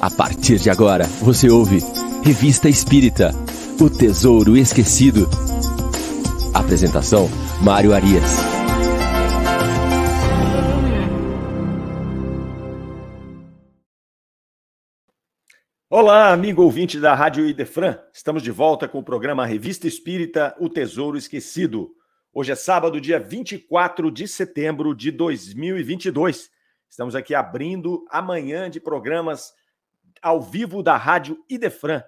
A partir de agora, você ouve Revista Espírita O Tesouro Esquecido. Apresentação: Mário Arias. Olá, amigo ouvinte da Rádio Idefran. Estamos de volta com o programa Revista Espírita O Tesouro Esquecido. Hoje é sábado, dia 24 de setembro de 2022. Estamos aqui abrindo amanhã de programas ao vivo da Rádio Idefran.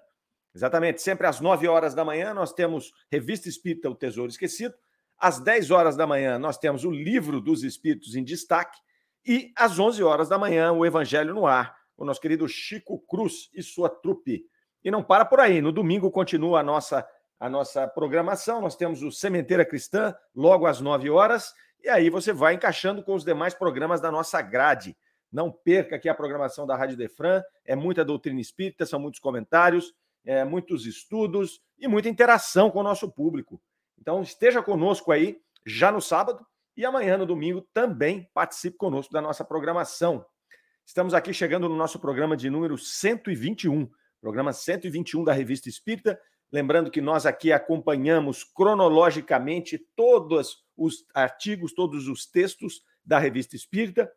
Exatamente, sempre às 9 horas da manhã nós temos Revista Espírita O Tesouro Esquecido. Às 10 horas da manhã nós temos o Livro dos Espíritos em Destaque. E às 11 horas da manhã o Evangelho no Ar, o nosso querido Chico Cruz e sua trupe. E não para por aí, no domingo continua a nossa, a nossa programação. Nós temos o Sementeira Cristã, logo às 9 horas. E aí você vai encaixando com os demais programas da nossa grade. Não perca aqui a programação da Rádio Defran, é muita doutrina espírita, são muitos comentários, é, muitos estudos e muita interação com o nosso público. Então esteja conosco aí já no sábado e amanhã no domingo também participe conosco da nossa programação. Estamos aqui chegando no nosso programa de número 121, programa 121 da Revista Espírita. Lembrando que nós aqui acompanhamos cronologicamente todos os artigos, todos os textos da Revista Espírita.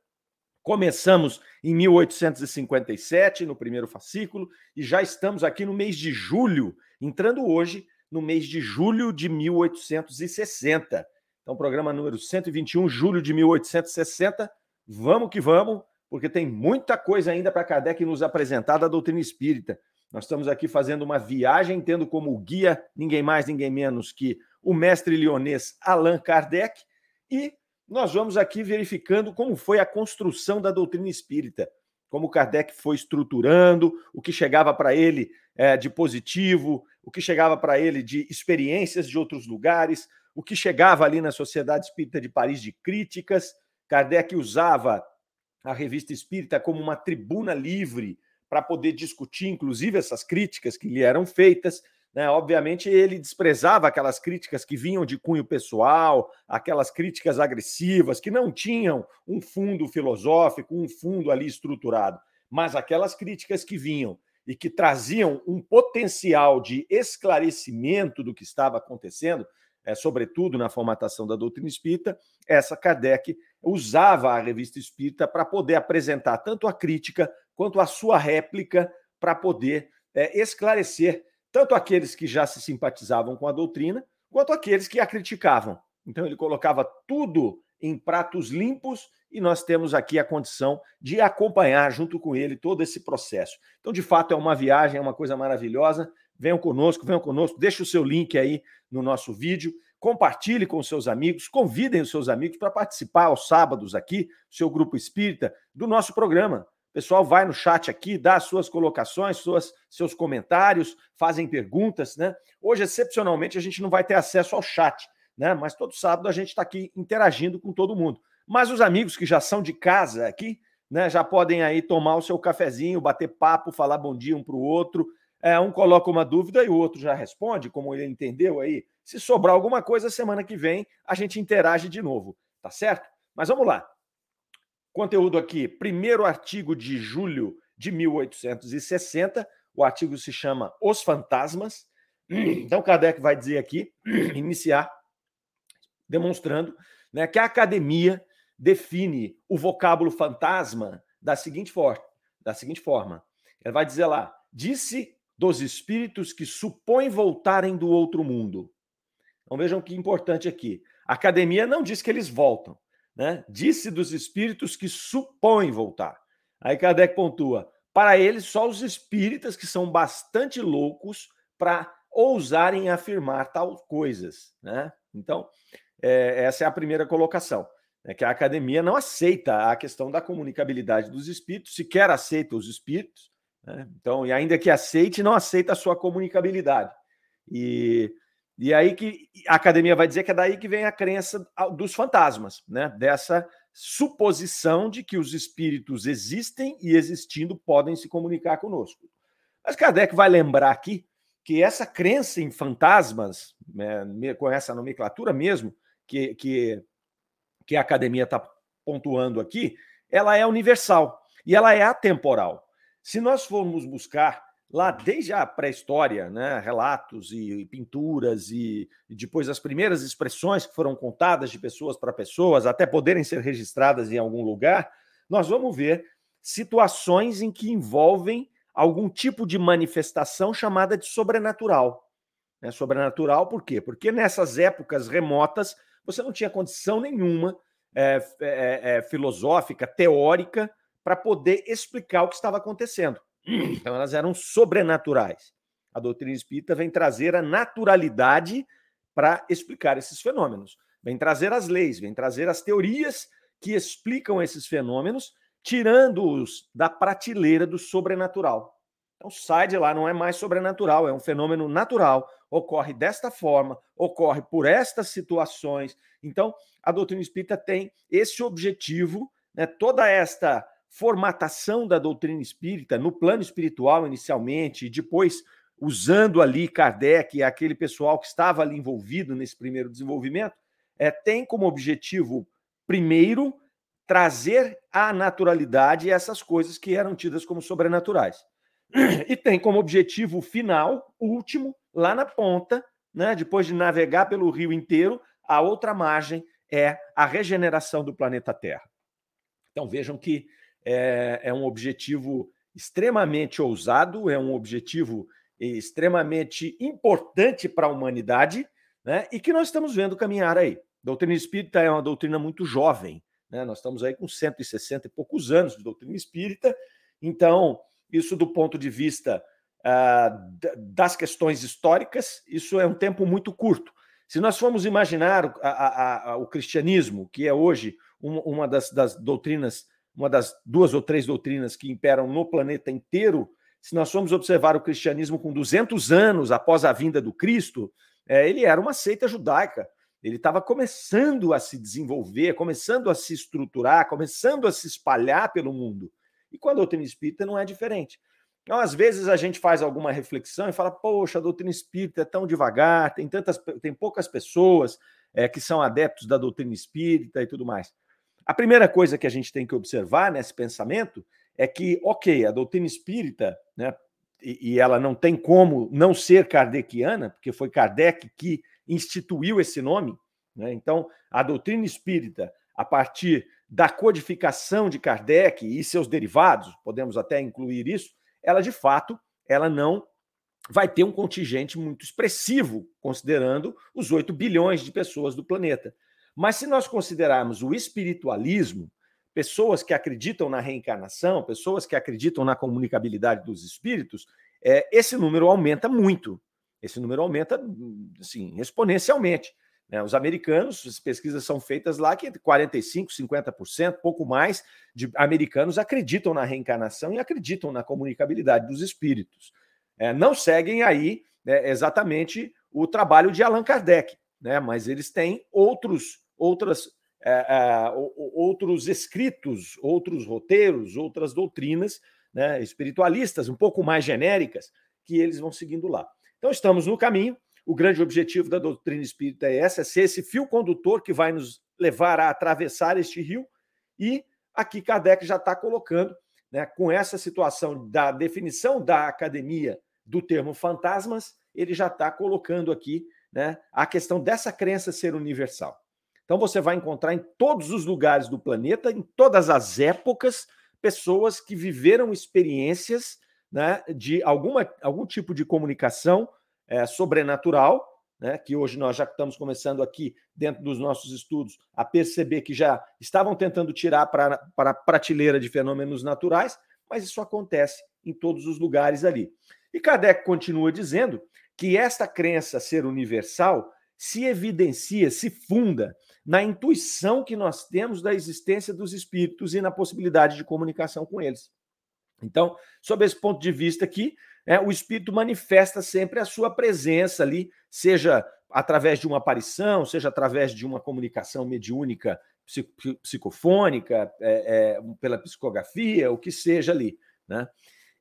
Começamos em 1857, no primeiro fascículo, e já estamos aqui no mês de julho, entrando hoje no mês de julho de 1860. Então, programa número 121, julho de 1860. Vamos que vamos, porque tem muita coisa ainda para Kardec nos apresentar da doutrina espírita. Nós estamos aqui fazendo uma viagem, tendo como guia ninguém mais, ninguém menos que o mestre lionês Allan Kardec, e nós vamos aqui verificando como foi a construção da doutrina espírita, como Kardec foi estruturando, o que chegava para ele é, de positivo, o que chegava para ele de experiências de outros lugares, o que chegava ali na Sociedade Espírita de Paris de críticas. Kardec usava a revista espírita como uma tribuna livre para poder discutir, inclusive, essas críticas que lhe eram feitas. Né? Obviamente, ele desprezava aquelas críticas que vinham de cunho pessoal, aquelas críticas agressivas, que não tinham um fundo filosófico, um fundo ali estruturado, mas aquelas críticas que vinham e que traziam um potencial de esclarecimento do que estava acontecendo, é, sobretudo na formatação da doutrina espírita, essa Kardec usava a revista espírita para poder apresentar tanto a crítica quanto a sua réplica para poder é, esclarecer tanto aqueles que já se simpatizavam com a doutrina, quanto aqueles que a criticavam. Então, ele colocava tudo em pratos limpos e nós temos aqui a condição de acompanhar junto com ele todo esse processo. Então, de fato, é uma viagem, é uma coisa maravilhosa. Venham conosco, venham conosco, deixe o seu link aí no nosso vídeo, compartilhe com seus amigos, convidem os seus amigos para participar aos sábados aqui, seu grupo espírita, do nosso programa. Pessoal vai no chat aqui, dá suas colocações, suas, seus comentários, fazem perguntas, né? Hoje, excepcionalmente, a gente não vai ter acesso ao chat, né? Mas todo sábado a gente está aqui interagindo com todo mundo. Mas os amigos que já são de casa aqui, né, já podem aí tomar o seu cafezinho, bater papo, falar bom dia um para o outro. É, um coloca uma dúvida e o outro já responde, como ele entendeu aí. Se sobrar alguma coisa, semana que vem a gente interage de novo, tá certo? Mas vamos lá. Conteúdo aqui, primeiro artigo de julho de 1860. O artigo se chama Os Fantasmas. Então, Kardec vai dizer aqui, iniciar, demonstrando né, que a academia define o vocábulo fantasma da seguinte, for da seguinte forma. Ela vai dizer lá: disse dos espíritos que supõem voltarem do outro mundo. Então vejam que importante aqui. A academia não diz que eles voltam. Né? Disse dos espíritos que supõem voltar. Aí Kardec pontua: para eles, só os espíritas que são bastante loucos para ousarem afirmar tal coisas. Né? Então, é, essa é a primeira colocação. É que a academia não aceita a questão da comunicabilidade dos espíritos, sequer aceita os espíritos. Né? Então, e ainda que aceite, não aceita a sua comunicabilidade. E e aí que a academia vai dizer que é daí que vem a crença dos fantasmas, né? Dessa suposição de que os espíritos existem e existindo podem se comunicar conosco. Mas Kardec vai lembrar aqui que essa crença em fantasmas, né, com essa nomenclatura mesmo, que, que, que a academia está pontuando aqui, ela é universal e ela é atemporal. Se nós formos buscar lá desde a pré-história, né, relatos e, pinturas e, e, depois as primeiras expressões que foram contadas de pessoas para pessoas, até poderem ser registradas em algum lugar, nós vamos ver situações em que envolvem algum tipo de manifestação chamada de sobrenatural. Né? Sobrenatural por quê? Porque nessas épocas remotas você não tinha condição nenhuma é, é, é, filosófica, teórica, para poder explicar o que estava acontecendo. Então, elas eram sobrenaturais. A doutrina espírita vem trazer a naturalidade para explicar esses fenômenos. Vem trazer as leis, vem trazer as teorias que explicam esses fenômenos, tirando-os da prateleira do sobrenatural. Então, sai de lá, não é mais sobrenatural, é um fenômeno natural, ocorre desta forma, ocorre por estas situações. Então, a doutrina espírita tem esse objetivo, né, toda esta formatação da doutrina espírita no plano espiritual inicialmente, e depois usando ali Kardec e aquele pessoal que estava ali envolvido nesse primeiro desenvolvimento, é, tem como objetivo, primeiro, trazer à naturalidade essas coisas que eram tidas como sobrenaturais. E tem como objetivo final, último, lá na ponta, né, depois de navegar pelo rio inteiro, a outra margem é a regeneração do planeta Terra. Então vejam que é, é um objetivo extremamente ousado, é um objetivo extremamente importante para a humanidade, né? E que nós estamos vendo caminhar aí. A doutrina espírita é uma doutrina muito jovem, né? Nós estamos aí com 160 e poucos anos de doutrina espírita, então, isso do ponto de vista uh, das questões históricas, isso é um tempo muito curto. Se nós formos imaginar a, a, a, o cristianismo, que é hoje uma, uma das, das doutrinas uma das duas ou três doutrinas que imperam no planeta inteiro, se nós formos observar o cristianismo com 200 anos após a vinda do Cristo, é, ele era uma seita judaica. Ele estava começando a se desenvolver, começando a se estruturar, começando a se espalhar pelo mundo. E com a doutrina espírita não é diferente. Então, às vezes a gente faz alguma reflexão e fala: poxa, a doutrina espírita é tão devagar, tem tantas, tem poucas pessoas é, que são adeptos da doutrina espírita e tudo mais. A primeira coisa que a gente tem que observar nesse pensamento é que, ok, a doutrina espírita, né, e, e ela não tem como não ser kardeciana, porque foi Kardec que instituiu esse nome, né? então a doutrina espírita, a partir da codificação de Kardec e seus derivados, podemos até incluir isso, ela de fato ela não vai ter um contingente muito expressivo, considerando os 8 bilhões de pessoas do planeta. Mas se nós considerarmos o espiritualismo, pessoas que acreditam na reencarnação, pessoas que acreditam na comunicabilidade dos espíritos, é, esse número aumenta muito. Esse número aumenta, assim, exponencialmente. Né? Os americanos, as pesquisas são feitas lá que 45%, 50%, pouco mais de americanos acreditam na reencarnação e acreditam na comunicabilidade dos espíritos. É, não seguem aí é, exatamente o trabalho de Allan Kardec, né? mas eles têm outros outras, é, é, outros escritos, outros roteiros, outras doutrinas né, espiritualistas, um pouco mais genéricas, que eles vão seguindo lá. Então, estamos no caminho. O grande objetivo da doutrina espírita é essa: é ser esse fio condutor que vai nos levar a atravessar este rio. E aqui Kardec já está colocando, né, com essa situação da definição da academia do termo fantasmas, ele já está colocando aqui né, a questão dessa crença ser universal. Então você vai encontrar em todos os lugares do planeta, em todas as épocas, pessoas que viveram experiências né, de alguma, algum tipo de comunicação é, sobrenatural, né, que hoje nós já estamos começando aqui, dentro dos nossos estudos, a perceber que já estavam tentando tirar para, para a prateleira de fenômenos naturais, mas isso acontece em todos os lugares ali. E Kardec continua dizendo que esta crença ser universal se evidencia, se funda na intuição que nós temos da existência dos espíritos e na possibilidade de comunicação com eles. Então, sob esse ponto de vista aqui, é, o espírito manifesta sempre a sua presença ali, seja através de uma aparição, seja através de uma comunicação mediúnica psicofônica, é, é, pela psicografia, o que seja ali. Né?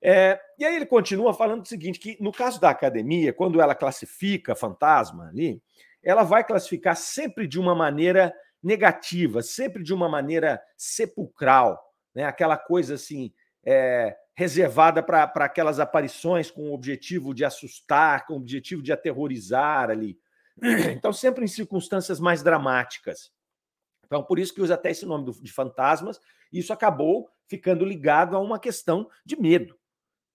É, e aí ele continua falando o seguinte: que no caso da academia, quando ela classifica fantasma ali, ela vai classificar sempre de uma maneira negativa, sempre de uma maneira sepulcral, né? aquela coisa assim, é, reservada para aquelas aparições com o objetivo de assustar, com o objetivo de aterrorizar ali. Então, sempre em circunstâncias mais dramáticas. Então, por isso que usa até esse nome de fantasmas, e isso acabou ficando ligado a uma questão de medo.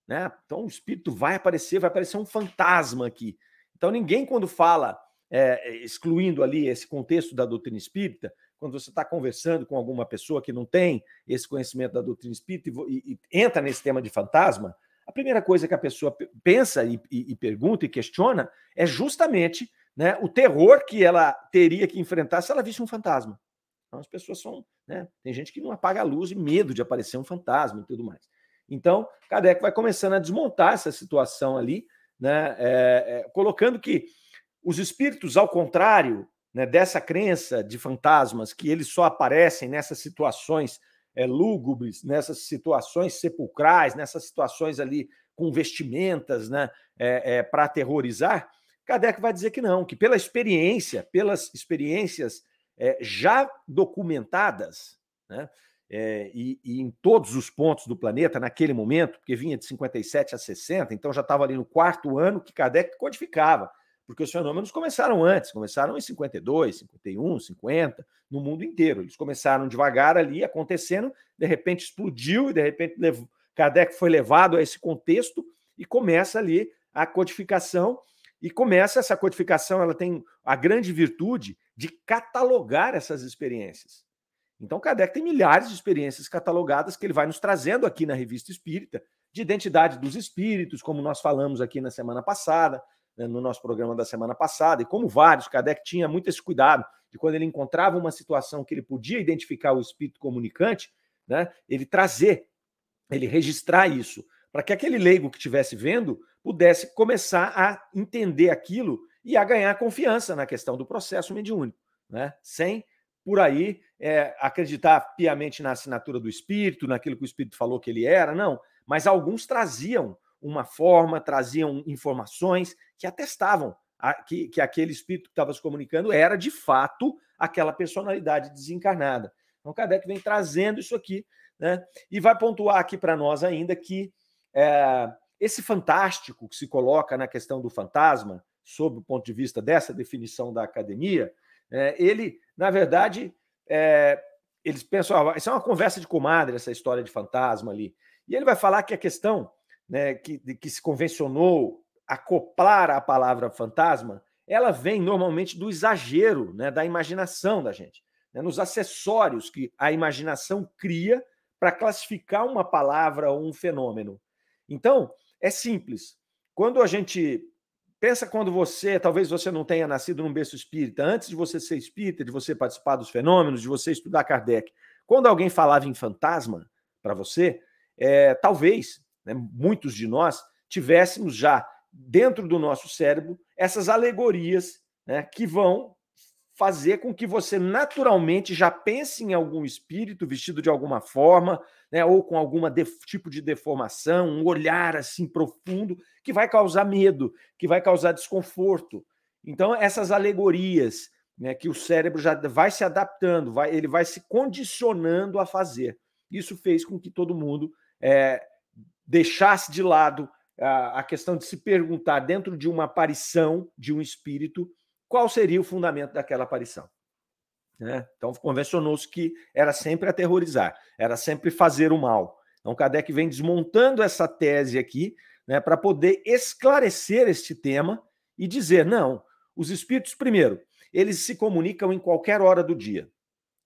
Né? Então, o espírito vai aparecer, vai aparecer um fantasma aqui. Então, ninguém, quando fala, é, excluindo ali esse contexto da doutrina espírita, quando você está conversando com alguma pessoa que não tem esse conhecimento da doutrina espírita e, e, e entra nesse tema de fantasma, a primeira coisa que a pessoa pensa e, e, pergunta e questiona é justamente né, o terror que ela teria que enfrentar se ela visse um fantasma. Então, as pessoas são. Né, tem gente que não apaga a luz e medo de aparecer um fantasma e tudo mais. Então, Kardec vai começando a desmontar essa situação ali, né, é, é, colocando que os espíritos, ao contrário né, dessa crença de fantasmas, que eles só aparecem nessas situações é, lúgubres, nessas situações sepulcrais, nessas situações ali com vestimentas né, é, é, para aterrorizar, Kardec vai dizer que não, que pela experiência, pelas experiências é, já documentadas, né, é, e, e, em todos os pontos do planeta naquele momento, porque vinha de 57 a 60, então já estava ali no quarto ano que Kardec codificava porque os fenômenos começaram antes, começaram em 52, 51, 50, no mundo inteiro. Eles começaram devagar ali, acontecendo, de repente explodiu e de repente levou, Kardec foi levado a esse contexto e começa ali a codificação e começa essa codificação, ela tem a grande virtude de catalogar essas experiências. Então, Kardec tem milhares de experiências catalogadas que ele vai nos trazendo aqui na Revista Espírita, de identidade dos espíritos, como nós falamos aqui na semana passada, né, no nosso programa da semana passada, e como vários, Kardec tinha muito esse cuidado de quando ele encontrava uma situação que ele podia identificar o espírito comunicante, né, ele trazer, ele registrar isso, para que aquele leigo que estivesse vendo pudesse começar a entender aquilo e a ganhar confiança na questão do processo mediúnico, né, sem por aí é, acreditar piamente na assinatura do espírito, naquilo que o espírito falou que ele era, não, mas alguns traziam uma forma, traziam informações que atestavam a, que, que aquele espírito que estava se comunicando era de fato aquela personalidade desencarnada. Então, Kardec vem trazendo isso aqui, né? E vai pontuar aqui para nós ainda que é, esse fantástico que se coloca na questão do fantasma, sob o ponto de vista dessa definição da academia, é, ele, na verdade, é, eles pensam, ah, isso é uma conversa de comadre, essa história de fantasma ali. E ele vai falar que a questão né, que, que se convencionou acoplar a palavra fantasma, ela vem normalmente do exagero, né, da imaginação da gente, né, nos acessórios que a imaginação cria para classificar uma palavra ou um fenômeno. Então, é simples. Quando a gente pensa quando você, talvez você não tenha nascido num berço espírita, antes de você ser espírita, de você participar dos fenômenos, de você estudar Kardec, quando alguém falava em fantasma para você, é, talvez né, muitos de nós, tivéssemos já dentro do nosso cérebro essas alegorias né, que vão fazer com que você naturalmente já pense em algum espírito vestido de alguma forma, né, ou com algum tipo de deformação, um olhar assim profundo que vai causar medo, que vai causar desconforto. Então essas alegorias, né, que o cérebro já vai se adaptando, vai, ele vai se condicionando a fazer. Isso fez com que todo mundo é, deixasse de lado a, a questão de se perguntar, dentro de uma aparição de um espírito, qual seria o fundamento daquela aparição. Né? Então, convencionou-se que era sempre aterrorizar, era sempre fazer o mal. Então, Kardec vem desmontando essa tese aqui né, para poder esclarecer este tema e dizer: não, os espíritos, primeiro, eles se comunicam em qualquer hora do dia.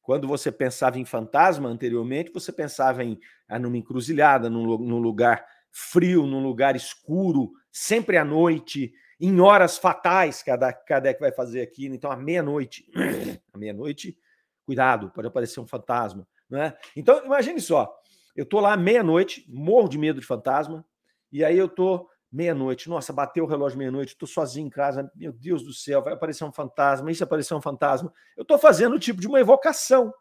Quando você pensava em fantasma anteriormente, você pensava em ah, numa encruzilhada, num, num lugar frio, num lugar escuro, sempre à noite, em horas fatais, que a Kardec vai fazer aqui. Então, à meia-noite, à meia-noite, cuidado, pode aparecer um fantasma. Não é? Então, imagine só, eu estou lá meia-noite, morro de medo de fantasma, e aí eu estou meia-noite, nossa, bateu o relógio meia-noite, estou sozinho em casa, meu Deus do céu, vai aparecer um fantasma, e se aparecer um fantasma? Eu estou fazendo o tipo de uma evocação.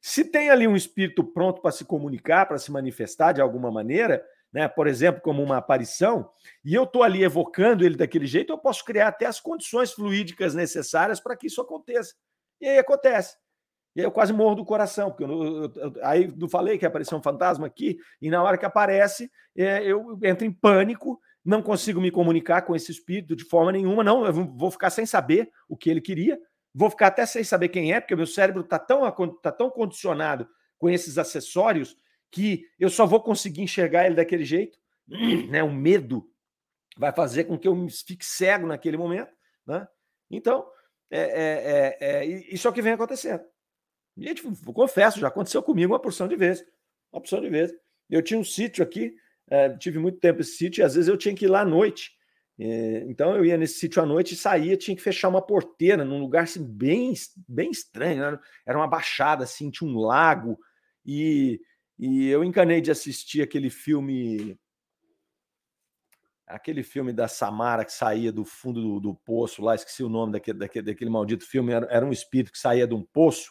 Se tem ali um espírito pronto para se comunicar, para se manifestar de alguma maneira, né, por exemplo, como uma aparição, e eu estou ali evocando ele daquele jeito, eu posso criar até as condições fluídicas necessárias para que isso aconteça. E aí acontece. E aí eu quase morro do coração, porque eu, eu, eu, aí não falei que apareceu um fantasma aqui, e na hora que aparece, é, eu entro em pânico, não consigo me comunicar com esse espírito de forma nenhuma, não, eu vou ficar sem saber o que ele queria, vou ficar até sem saber quem é, porque meu cérebro está tão, tá tão condicionado com esses acessórios que eu só vou conseguir enxergar ele daquele jeito. Né? O medo vai fazer com que eu fique cego naquele momento. Né? Então, é, é, é, é isso é o que vem acontecendo. E, gente, confesso, já aconteceu comigo uma porção de vezes. Uma porção de vezes. Eu tinha um sítio aqui, é, tive muito tempo esse sítio, e às vezes eu tinha que ir lá à noite. É, então eu ia nesse sítio à noite e saía, tinha que fechar uma porteira num lugar assim, bem, bem estranho. Né? Era uma baixada, assim, tinha um lago. E, e eu encanei de assistir aquele filme aquele filme da Samara que saía do fundo do, do poço lá, esqueci o nome daquele, daquele, daquele maldito filme, era, era, um espírito que saía de um poço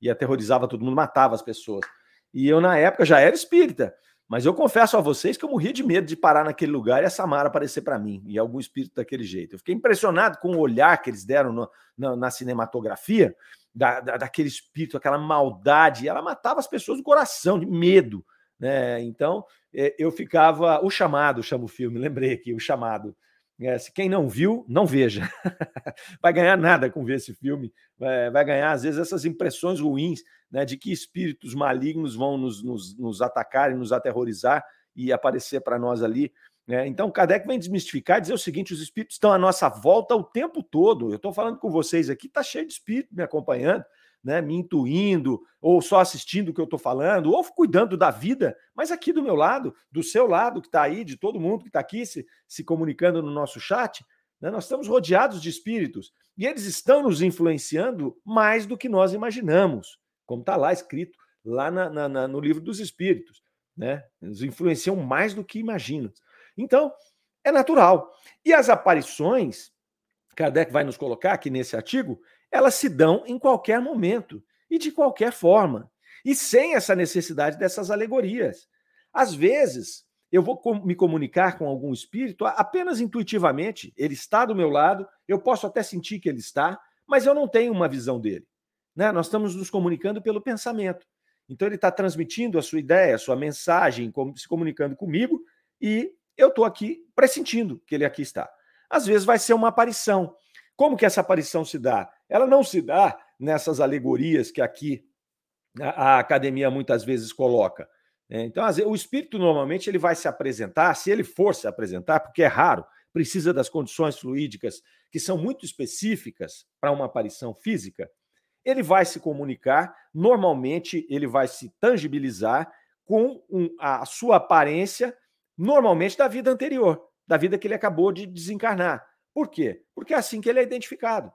e aterrorizava todo mundo, matava as pessoas. E eu, na época, já era espírita, mas eu confesso a vocês que eu morria de medo de parar naquele lugar e a Samara aparecer para mim, e algum espírito daquele jeito. Eu fiquei impressionado com o olhar que eles deram no, na, na, cinematografia, da, da, daquele espírito, aquela maldade, ela matava as pessoas do coração, de medo. Né? Então, é, eu ficava. O chamado chama o filme, lembrei aqui, o chamado. É, se quem não viu, não veja. vai ganhar nada com ver esse filme. É, vai ganhar, às vezes, essas impressões ruins né, de que espíritos malignos vão nos, nos, nos atacar e nos aterrorizar e aparecer para nós ali. Né? Então, Kardec vem desmistificar e dizer o seguinte: os espíritos estão à nossa volta o tempo todo. Eu estou falando com vocês aqui, está cheio de espírito me acompanhando né, me intuindo, ou só assistindo o que eu estou falando, ou cuidando da vida, mas aqui do meu lado, do seu lado, que está aí, de todo mundo que está aqui se, se comunicando no nosso chat, né, nós estamos rodeados de espíritos e eles estão nos influenciando mais do que nós imaginamos, como está lá escrito, lá na, na, na, no livro dos espíritos. Né? Nos influenciam mais do que imaginam. Então, é natural. E as aparições, Kardec vai nos colocar aqui nesse artigo, elas se dão em qualquer momento e de qualquer forma, e sem essa necessidade dessas alegorias. Às vezes, eu vou me comunicar com algum espírito apenas intuitivamente, ele está do meu lado, eu posso até sentir que ele está, mas eu não tenho uma visão dele. Né? Nós estamos nos comunicando pelo pensamento. Então, ele está transmitindo a sua ideia, a sua mensagem, se comunicando comigo, e eu estou aqui pressentindo que ele aqui está. Às vezes vai ser uma aparição. Como que essa aparição se dá? Ela não se dá nessas alegorias que aqui a, academia muitas vezes coloca. Né? Então, o espírito normalmente ele vai se apresentar, se ele for se apresentar, porque é raro, precisa das condições fluídicas que são muito específicas para uma aparição física, ele vai se comunicar, normalmente ele vai se tangibilizar com um, a sua aparência, normalmente da vida anterior, da vida que ele acabou de desencarnar. Por quê? Porque é assim que ele é identificado.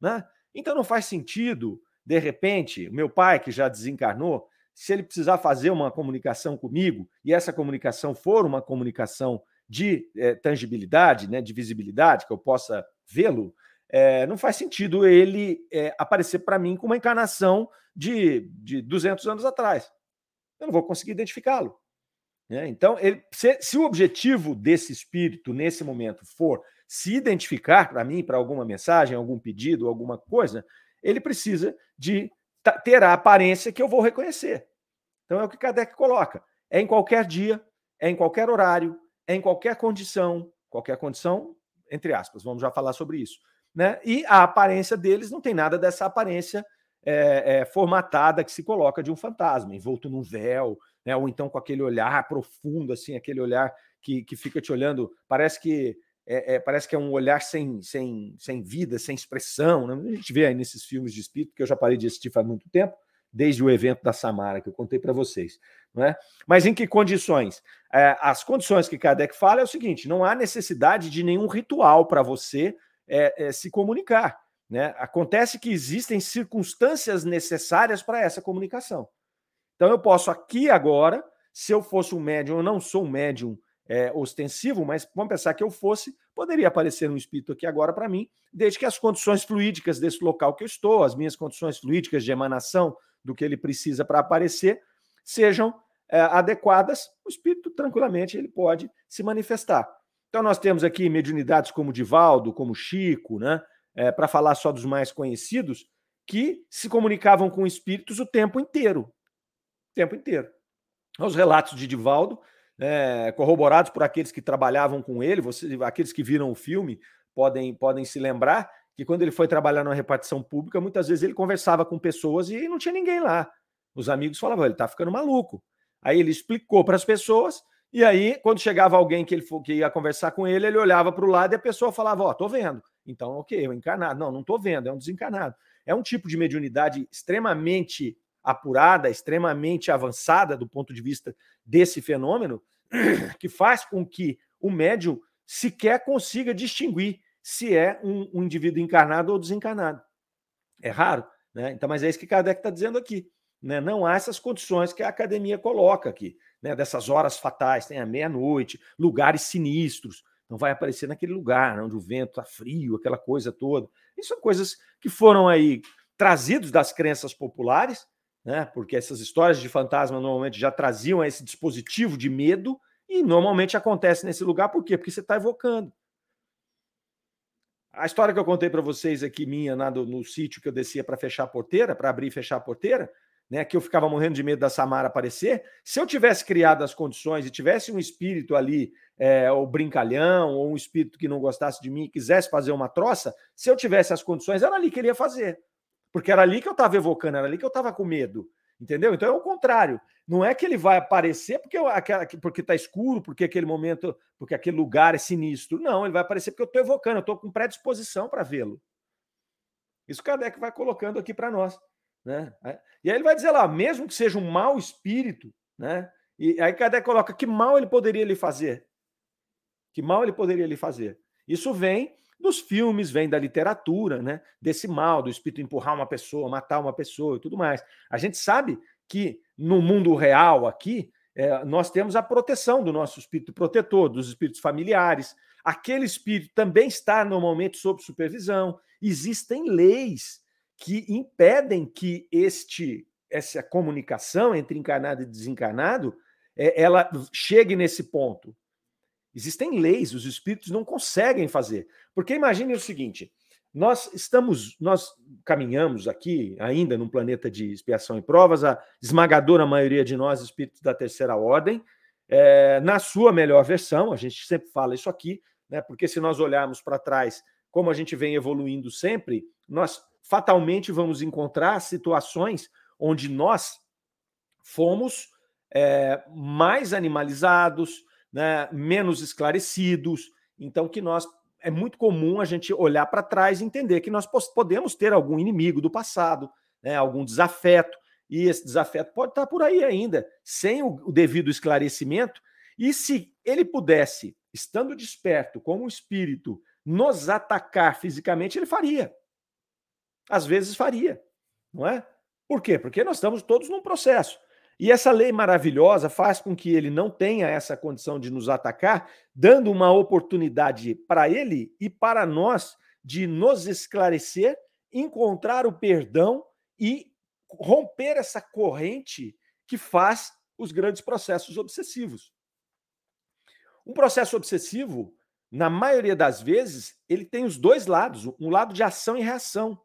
Né? Então não faz sentido, de repente, meu pai, que já desencarnou, se ele precisar fazer uma comunicação comigo e essa comunicação for uma comunicação de é, tangibilidade, né, de visibilidade, que eu possa vê-lo, é, não faz sentido ele é, aparecer para mim com uma encarnação de, de 200 anos atrás. Eu não vou conseguir identificá-lo. Né? Então, ele, se, se o objetivo desse espírito nesse momento for se identificar para mim, para alguma mensagem, algum pedido, alguma coisa, ele precisa de ter a aparência que eu vou reconhecer. Então é o que Kardec coloca. É em qualquer dia, é em qualquer horário, é em qualquer condição, qualquer condição, entre aspas, vamos já falar sobre isso. Né? E a aparência deles não tem nada dessa aparência é, é, formatada que se coloca de um fantasma, envolto num véu, né? ou então com aquele olhar profundo, assim, aquele olhar que, que fica te olhando, parece que é, é, parece que é um olhar sem, sem, sem vida, sem expressão. Né? A gente vê aí nesses filmes de espírito, que eu já parei de assistir faz muito tempo, desde o evento da Samara, que eu contei para vocês. Não é? Mas em que condições? É, as condições que Kardec fala é o seguinte: não há necessidade de nenhum ritual para você é, é, se comunicar. Né? Acontece que existem circunstâncias necessárias para essa comunicação. Então eu posso aqui agora, se eu fosse um médium, eu não sou um médium é, ostensivo, mas vamos pensar que eu fosse, poderia aparecer um espírito aqui agora para mim, desde que as condições fluídicas desse local que eu estou, as minhas condições fluídicas de emanação do que ele precisa para aparecer, sejam é, adequadas, o espírito tranquilamente ele pode se manifestar. Então nós temos aqui mediunidades como Divaldo, como Chico, né? É, para falar só dos mais conhecidos, que se comunicavam com espíritos o tempo inteiro. O tempo inteiro. Os relatos de Divaldo, é, corroborados por aqueles que trabalhavam com ele, você, aqueles que viram o filme podem, podem se lembrar que quando ele foi trabalhar numa repartição pública, muitas vezes ele conversava com pessoas e não tinha ninguém lá. Os amigos falavam, ele está ficando maluco. Aí ele explicou para as pessoas, e aí, quando chegava alguém que ele que ia conversar com ele, ele olhava para o lado e a pessoa falava: Ó, oh, tô vendo. Então, ok, um encarnado. Não, não tô vendo, é um desencarnado. É um tipo de mediunidade extremamente apurada, extremamente avançada do ponto de vista desse fenômeno, que faz com que o médium sequer consiga distinguir se é um, um indivíduo encarnado ou desencarnado. É raro, né? Então, mas é isso que Kardec está dizendo aqui. Né? Não há essas condições que a academia coloca aqui, né? dessas horas fatais, tem a meia-noite, lugares sinistros. Não vai aparecer naquele lugar onde o vento está frio, aquela coisa toda. Isso são coisas que foram aí trazidos das crenças populares, né? porque essas histórias de fantasma normalmente já traziam esse dispositivo de medo, e normalmente acontece nesse lugar, por quê? Porque você está evocando. A história que eu contei para vocês aqui, minha, no, no sítio que eu descia para fechar a porteira, para abrir e fechar a porteira, né, que eu ficava morrendo de medo da Samara aparecer, se eu tivesse criado as condições e tivesse um espírito ali, é, ou brincalhão, ou um espírito que não gostasse de mim e quisesse fazer uma troça, se eu tivesse as condições, era ali que ele ia fazer. Porque era ali que eu estava evocando, era ali que eu estava com medo. Entendeu? Então é o contrário. Não é que ele vai aparecer porque porque está escuro, porque aquele momento, porque aquele lugar é sinistro. Não, ele vai aparecer porque eu estou evocando, eu estou com predisposição para vê-lo. Isso o Kardec vai colocando aqui para nós. Né? E aí ele vai dizer lá, mesmo que seja um mau espírito, né? E aí Kardec coloca que mal ele poderia lhe fazer. Que mal ele poderia lhe fazer. Isso vem dos filmes, vem da literatura, né? Desse mal, do espírito empurrar uma pessoa, matar uma pessoa e tudo mais. A gente sabe que no mundo real aqui, é, nós temos a proteção do nosso espírito protetor, dos espíritos familiares. Aquele espírito também está normalmente sob supervisão. Existem leis que impedem que este essa comunicação entre encarnado e desencarnado é, ela chegue nesse ponto. Existem leis, os espíritos não conseguem fazer. Porque imagine o seguinte: nós estamos, nós caminhamos aqui ainda num planeta de expiação e provas, a esmagadora maioria de nós, espíritos da terceira ordem, é, na sua melhor versão, a gente sempre fala isso aqui, né? Porque se nós olharmos para trás, como a gente vem evoluindo sempre, nós fatalmente vamos encontrar situações onde nós fomos é, mais animalizados, né, menos esclarecidos. Então, que nós é muito comum a gente olhar para trás e entender que nós podemos ter algum inimigo do passado, né, algum desafeto, e esse desafeto pode estar por aí ainda, sem o, o devido esclarecimento. E se ele pudesse, estando desperto como espírito, nos atacar fisicamente, ele faria. Às vezes faria, não é? Por quê? Porque nós estamos todos num processo. E essa lei maravilhosa faz com que ele não tenha essa condição de nos atacar, dando uma oportunidade para ele e para nós de nos esclarecer, encontrar o perdão e romper essa corrente que faz os grandes processos obsessivos. Um processo obsessivo, na maioria das vezes, ele tem os dois lados, um lado de ação e reação.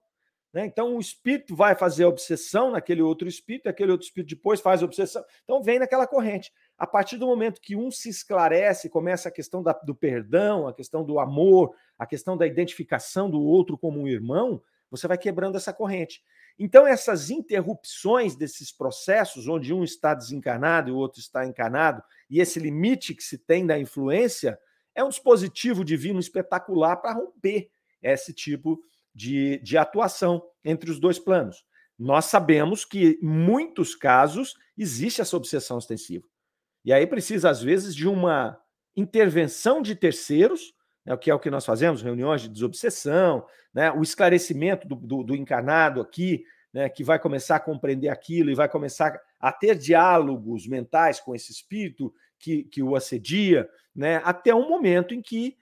Né? Então, o espírito vai fazer a obsessão naquele outro espírito, aquele outro espírito depois faz a obsessão. Então, vem naquela corrente. A partir do momento que um se esclarece, começa a questão da, do perdão, a questão do amor, a questão da identificação do outro como um irmão, você vai quebrando essa corrente. Então, essas interrupções desses processos, onde um está desencarnado e o outro está encarnado, e esse limite que se tem da influência, é um dispositivo divino espetacular para romper esse tipo de de, atuação entre os dois planos. Nós sabemos que, em muitos casos, existe essa obsessão ostensiva. E aí precisa, às vezes, de uma intervenção de terceiros, né, que é o que nós fazemos, reuniões de desobsessão, né, o esclarecimento do, do, do encarnado aqui, né, que vai começar a compreender aquilo e vai começar a ter diálogos mentais com esse espírito que, que o assedia, né, até um momento em que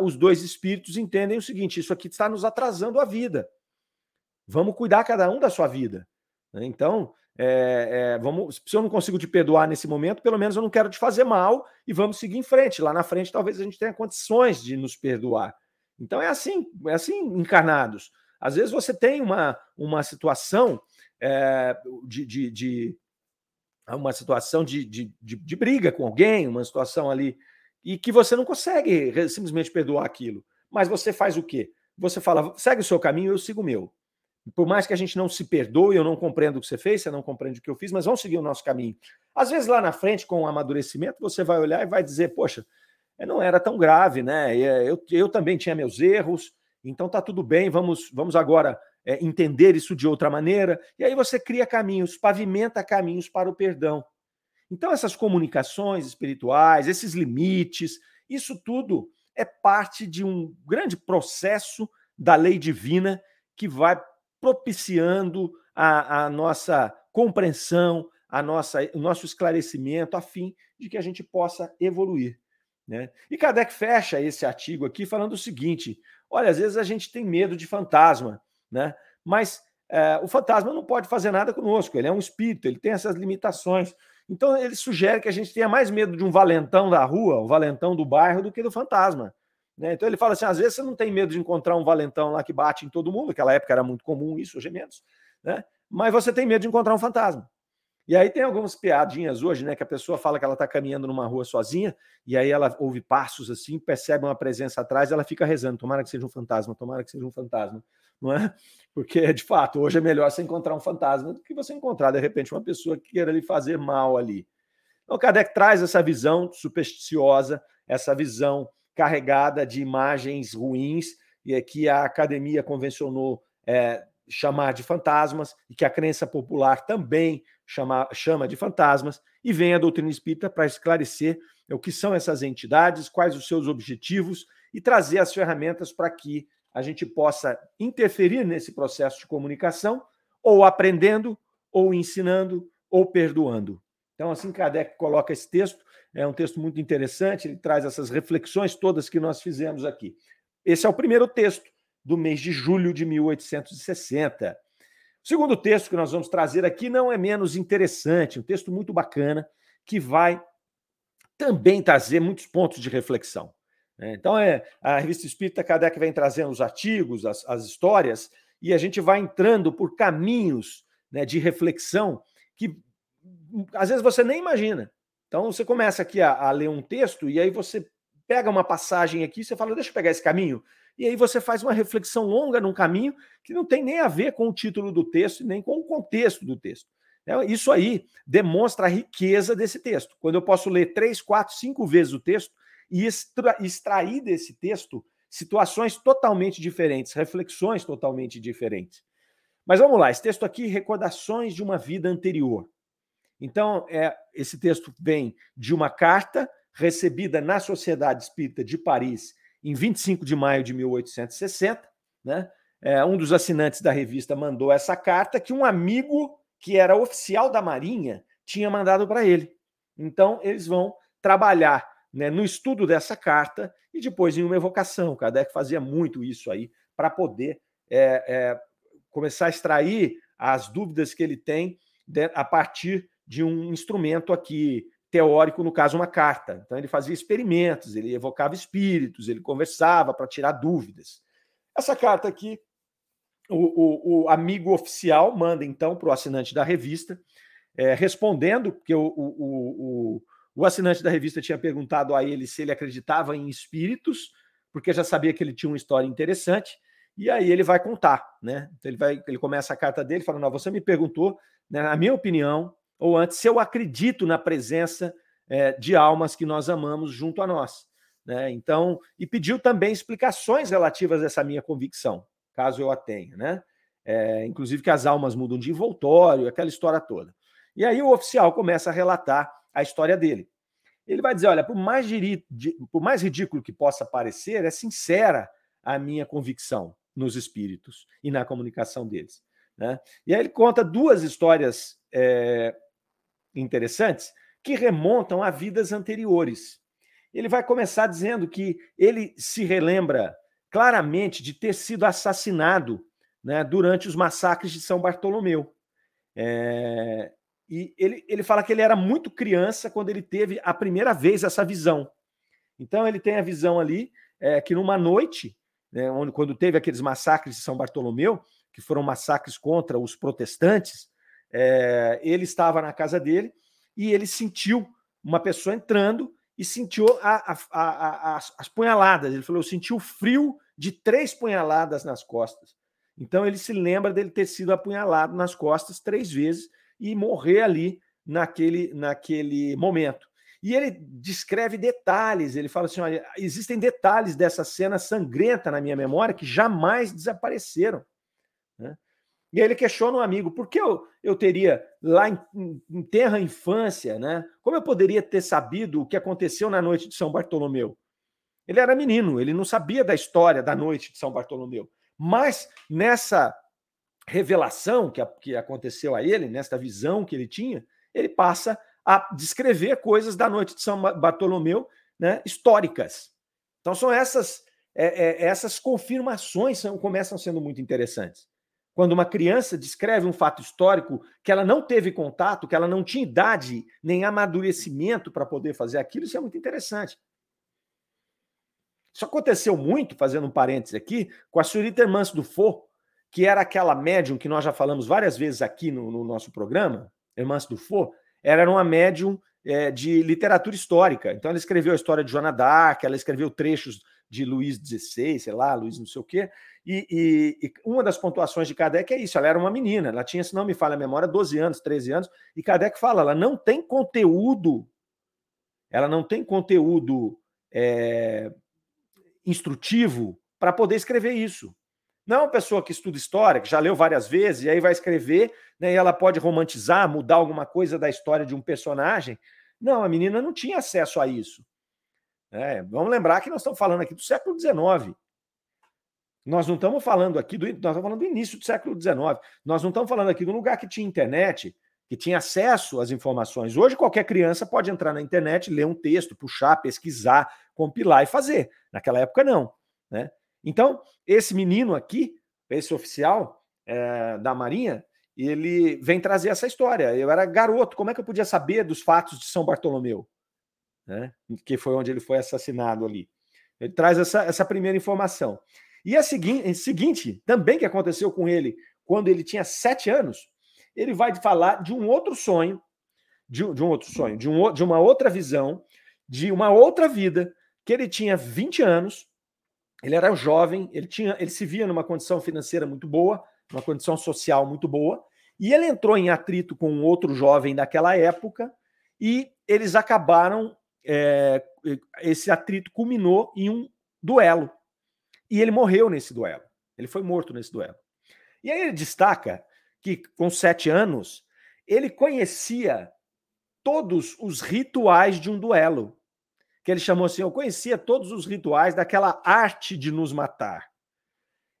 os dois espíritos entendem o seguinte: isso aqui está nos atrasando a vida. Vamos cuidar cada um da sua vida. Né? Então, é, é, vamos, se eu não consigo te perdoar nesse momento, pelo menos eu não quero te fazer mal e vamos seguir em frente. Lá na frente, talvez a gente tenha condições de nos perdoar. Então é assim, é assim encarnados. Às vezes você tem uma, uma situação é, de, de, de, uma situação de, de, de, de briga com alguém, uma situação ali, e que você não consegue simplesmente perdoar aquilo. Mas você faz o quê? Você fala, segue o seu caminho, eu sigo o meu. Por mais que a gente não se perdoe, eu não compreendo o que você fez, você não compreende o que eu fiz, mas vamos seguir o nosso caminho. Às vezes lá na frente, com o amadurecimento, você vai olhar e vai dizer, poxa, não era tão grave, né? Eh, eu, eu também tinha meus erros, então tá tudo bem, vamos, vamos agora é, entender isso de outra maneira. E aí você cria caminhos, pavimenta caminhos para o perdão. Então, essas comunicações espirituais, esses limites, isso tudo é parte de um grande processo da lei divina que vai propiciando a, a nossa compreensão, a nossa, o nosso esclarecimento, a fim de que a gente possa evoluir. Né? E Kardec fecha esse artigo aqui falando o seguinte: olha, às vezes a gente tem medo de fantasma, né? mas é, o fantasma não pode fazer nada conosco, ele é um espírito, ele tem essas limitações. Então ele sugere que a gente tenha mais medo de um valentão da rua, um valentão do bairro, do que do fantasma. Né? Então ele fala assim: às vezes você não tem medo de encontrar um valentão lá que bate em todo mundo, naquela época era muito comum isso, hoje é menos, né? mas você tem medo de encontrar um fantasma. E aí tem algumas piadinhas hoje, né? Que a pessoa fala que ela está caminhando numa rua sozinha, e aí ela ouve passos assim, percebe uma presença atrás, ela fica rezando: tomara que seja um fantasma, tomara que seja um fantasma, não é? Porque, de fato, hoje é melhor você encontrar um fantasma do que você encontrar, de repente, uma pessoa que queira lhe fazer mal ali. Então, Kardec traz essa visão supersticiosa, essa visão carregada de imagens ruins, e aqui a academia convencionou é, chamar de fantasmas, e que a crença popular também chama, chama de fantasmas, e vem a doutrina espírita para esclarecer o que são essas entidades, quais os seus objetivos e trazer as ferramentas para que a gente possa interferir nesse processo de comunicação, ou aprendendo, ou ensinando, ou perdoando. Então, assim, Kardec coloca esse texto, é um texto muito interessante, ele traz essas reflexões todas que nós fizemos aqui. Esse é o primeiro texto do mês de julho de 1860. O segundo texto que nós vamos trazer aqui não é menos interessante, um texto muito bacana, que vai também trazer muitos pontos de reflexão. Né? Então, é a revista Espírita Kardec vem trazendo os artigos, as, as histórias, e a gente vai entrando por caminhos né, de reflexão que às vezes você nem imagina. Então, você começa aqui a, a ler um texto e aí você pega uma passagem aqui você fala, deixa eu pegar esse caminho, e aí você faz uma reflexão longa num caminho que não tem nem a ver com o título do texto, nem com o contexto do texto. É, isso aí demonstra a riqueza desse texto. Quando eu posso ler três, quatro, cinco vezes o texto e extra extrair desse texto situações totalmente diferentes, reflexões totalmente diferentes. Mas vamos lá, esse texto aqui, recordações de uma vida anterior. Então, é, esse texto vem de uma carta recebida na Sociedade Espírita de Paris em 25 de maio de 1860, né? É, um dos assinantes da revista mandou essa carta que um amigo que era oficial da Marinha tinha mandado para ele. Então, eles vão trabalhar né, no estudo dessa carta e depois em uma evocação. Kardec fazia muito isso aí para poder é, é, começar a extrair as dúvidas que ele tem a partir de um instrumento aqui teórico, no caso, uma carta. Então, ele fazia experimentos, ele evocava espíritos, ele conversava para tirar dúvidas. Essa carta aqui, o, o, o amigo oficial manda então para o assinante da revista, é, respondendo, porque o, o, o, assinante da revista tinha perguntado a ele se ele acreditava em espíritos, porque já sabia que ele tinha uma história interessante, e aí ele vai contar, né? Então ele vai, ele começa a carta dele falando: não, você me perguntou, né, na minha opinião, ou antes, se eu acredito na presença é, de almas que nós amamos junto a nós. Né? Então, e pediu também explicações relativas a essa minha convicção, caso eu a tenha, né? É, inclusive que as almas mudam de envoltório, aquela história toda. E aí o oficial começa a relatar a história dele. Ele vai dizer: olha, por mais, por mais ridículo que possa parecer, é sincera a minha convicção nos espíritos e na comunicação deles. Né? E aí ele conta duas histórias é, interessantes que remontam a vidas anteriores. Ele vai começar dizendo que ele se relembra claramente de ter sido assassinado né, durante os massacres de São Bartolomeu. É, e ele, ele fala que ele era muito criança quando ele teve a primeira vez essa visão. Então ele tem a visão ali é, que numa noite né, onde, quando teve aqueles massacres de São Bartolomeu, que foram massacres contra os protestantes, é, ele estava na casa dele e ele sentiu uma pessoa entrando e sentiu a, a, a, as punhaladas. Ele falou: Eu senti o frio de três punhaladas nas costas. Então ele se lembra dele ter sido apunhalado nas costas três vezes e morrer ali naquele, naquele momento. E ele descreve detalhes, ele fala assim: olha, existem detalhes dessa cena sangrenta na minha memória que jamais desapareceram. Né? E aí ele questiona um amigo: por que eu, eu teria lá em, em terra infância, né? Como eu poderia ter sabido o que aconteceu na noite de São Bartolomeu? Ele era menino, ele não sabia da história da noite de São Bartolomeu. Mas nessa revelação que, que aconteceu a ele, nesta visão que ele tinha, ele passa a descrever coisas da noite de São Bartolomeu né, históricas. Então são essas é, é, essas confirmações são, começam sendo muito interessantes. Quando uma criança descreve um fato histórico que ela não teve contato, que ela não tinha idade nem amadurecimento para poder fazer aquilo, isso é muito interessante. Isso aconteceu muito, fazendo um parênteses aqui, com a senhorita Hermance Dufour, que era aquela médium que nós já falamos várias vezes aqui no, no nosso programa, Hermance Dufour, era uma médium é, de literatura histórica. Então ela escreveu a história de Joana d'Arc, ela escreveu trechos de Luís XVI, sei lá, Luís não sei o quê. E, e, e, uma das pontuações de Kardec é isso: ela era uma menina, ela tinha, se não me falha a memória, 12 anos, 13 anos, e Kardec fala, ela não tem conteúdo, ela não tem conteúdo é, instrutivo para poder escrever isso. Não é uma pessoa que estuda história, que já leu várias vezes, e aí vai escrever, né, e ela pode romantizar, mudar alguma coisa da história de um personagem. Não, a menina não tinha acesso a isso. É, vamos lembrar que nós estamos falando aqui do século XIX. Nós não estamos falando aqui do. Nós estamos falando do início do século XIX. Nós não estamos falando aqui de um lugar que tinha internet, que tinha acesso às informações. Hoje, qualquer criança pode entrar na internet, ler um texto, puxar, pesquisar, compilar e fazer. Naquela época, não. Né? Então, esse menino aqui, esse oficial é, da Marinha, ele vem trazer essa história. Eu era garoto, como é que eu podia saber dos fatos de São Bartolomeu? Né? Que foi onde ele foi assassinado ali. Ele traz essa, essa primeira informação. E a seguinte, seguinte, também que aconteceu com ele quando ele tinha sete anos, ele vai falar de um outro sonho, de, de um outro sonho, de, um, de uma outra visão, de uma outra vida, que ele tinha 20 anos, ele era jovem, ele tinha, ele se via numa condição financeira muito boa, uma condição social muito boa, e ele entrou em atrito com um outro jovem daquela época e eles acabaram. É, esse atrito culminou em um duelo e ele morreu nesse duelo. Ele foi morto nesse duelo. E aí ele destaca que com sete anos ele conhecia todos os rituais de um duelo que ele chamou assim: eu conhecia todos os rituais daquela arte de nos matar.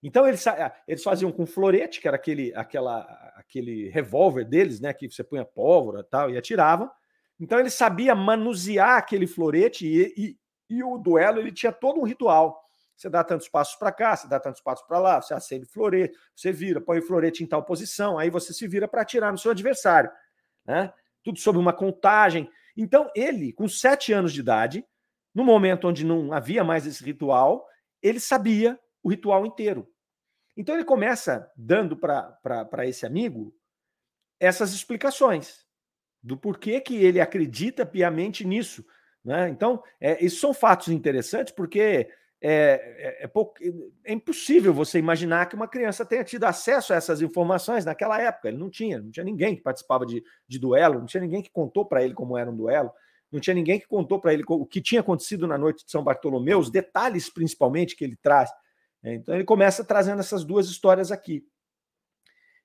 Então eles, ah, eles faziam com florete, que era aquele, aquela, aquele revólver deles, né, que você punha pólvora tal e atirava. Então ele sabia manusear aquele florete e, e, e o duelo ele tinha todo um ritual. Você dá tantos passos para cá, você dá tantos passos para lá, você acende florete, você vira, põe o florete em tal posição, aí você se vira para atirar no seu adversário. Né? Tudo sob uma contagem. Então, ele, com sete anos de idade, no momento onde não havia mais esse ritual, ele sabia o ritual inteiro. Então ele começa dando para esse amigo essas explicações do porquê que ele acredita piamente nisso. Né? Então, é, esses são fatos interessantes porque é, é, é, pouco, é, impossível você imaginar que uma criança tenha tido acesso a essas informações naquela época. Ele não tinha, não tinha ninguém que participava de, de duelo, não tinha ninguém que contou para ele como era um duelo não tinha ninguém que contou para ele o que tinha acontecido na noite de São Bartolomeu, os detalhes principalmente que ele traz. Né? Então ele começa trazendo essas duas histórias aqui.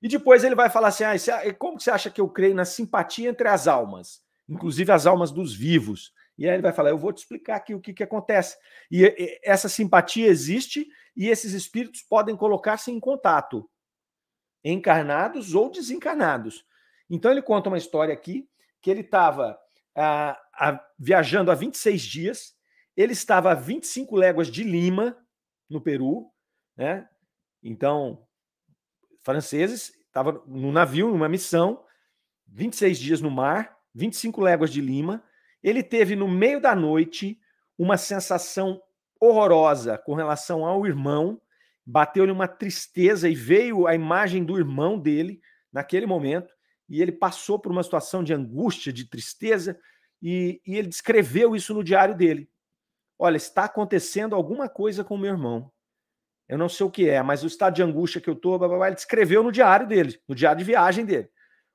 E depois ele vai falar assim: ah, como você acha que eu creio na simpatia entre as almas, inclusive as almas dos vivos? E aí ele vai falar: eu vou te explicar aqui o que, que acontece. E essa simpatia existe e esses espíritos podem colocar-se em contato, encarnados ou desencarnados. Então ele conta uma história aqui que ele estava a, a, viajando há 26 dias. Ele estava a 25 léguas de Lima, no Peru, né? Então, franceses, estava no navio, numa missão, 26 dias no mar, 25 léguas de Lima. Ele teve no meio da noite uma sensação horrorosa com relação ao irmão bateu-lhe uma tristeza e veio a imagem do irmão dele naquele momento, e ele passou por uma situação de angústia, de tristeza, e, e ele descreveu isso no diário dele. Olha, está acontecendo alguma coisa com meu irmão. Eu não sei o que é, mas o estado de angústia que eu estou, ele descreveu no diário dele, no diário de viagem dele.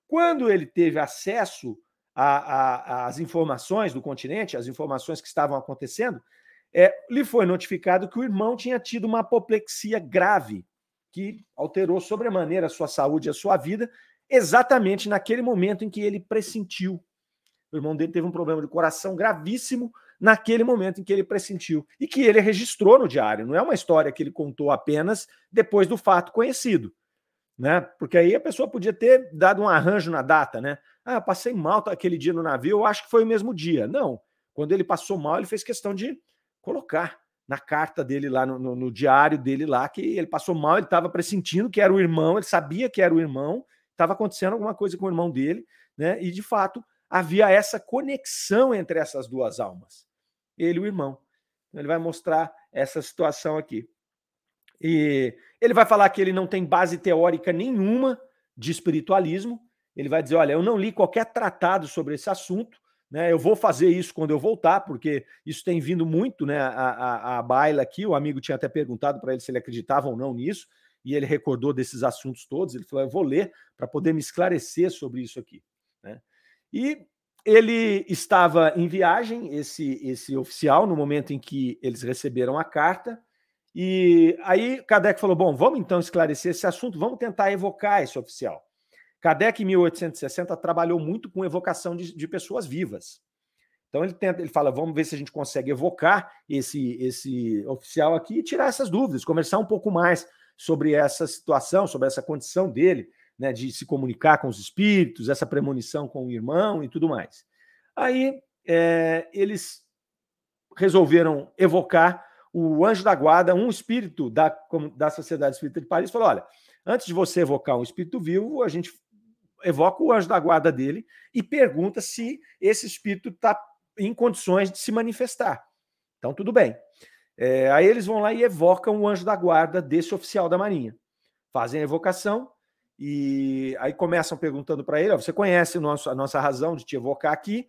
Quando ele teve acesso às informações do continente, as informações que estavam acontecendo, é, lhe foi notificado que o irmão tinha tido uma apoplexia grave, que alterou sobremaneira a sua saúde e a sua vida, exatamente naquele momento em que ele pressentiu. O irmão dele teve um problema de coração gravíssimo naquele momento em que ele pressentiu e que ele registrou no diário. Não é uma história que ele contou apenas depois do fato conhecido, né? Porque aí a pessoa podia ter dado um arranjo na data, né? Ah, passei mal aquele dia no navio, eu acho que foi o mesmo dia. Não. Quando ele passou mal, ele fez questão de colocar na carta dele lá, no, no, no diário dele lá, que ele passou mal, ele estava pressentindo que era o irmão, ele sabia que era o irmão, estava acontecendo alguma coisa com o irmão dele, né? E de fato havia essa conexão entre essas duas almas, ele e o irmão. Então, ele vai mostrar essa situação aqui. E ele vai falar que ele não tem base teórica nenhuma de espiritualismo. Ele vai dizer: olha, eu não li qualquer tratado sobre esse assunto, né? Eu vou fazer isso quando eu voltar, porque isso tem vindo muito, né? A, a, a baila aqui, o amigo tinha até perguntado para ele se ele acreditava ou não nisso, e ele recordou desses assuntos todos. Ele falou: eu vou ler para poder me esclarecer sobre isso aqui. Né? E ele estava em viagem, esse, esse oficial, no momento em que eles receberam a carta. E aí Kardec falou: bom, vamos então esclarecer esse assunto, vamos tentar evocar esse oficial. Kardec, em 1860, trabalhou muito com evocação de, de pessoas vivas. Então ele tenta, ele fala, vamos ver se a gente consegue evocar esse, esse oficial aqui e tirar essas dúvidas, conversar um pouco mais sobre essa situação, sobre essa condição dele, né, de se comunicar com os espíritos, essa premonição com o irmão e tudo mais. Aí é, eles resolveram evocar o anjo da guarda, um espírito da, da Sociedade Espírita de Paris, falou: olha, antes de você evocar um espírito vivo, a gente evoca o anjo da guarda dele e pergunta se esse espírito está em condições de se manifestar. Então, tudo bem. É, aí eles vão lá e evocam o anjo da guarda desse oficial da Marinha. Fazem a evocação e aí começam perguntando para ele: ó, você conhece nosso, a nossa razão de te evocar aqui?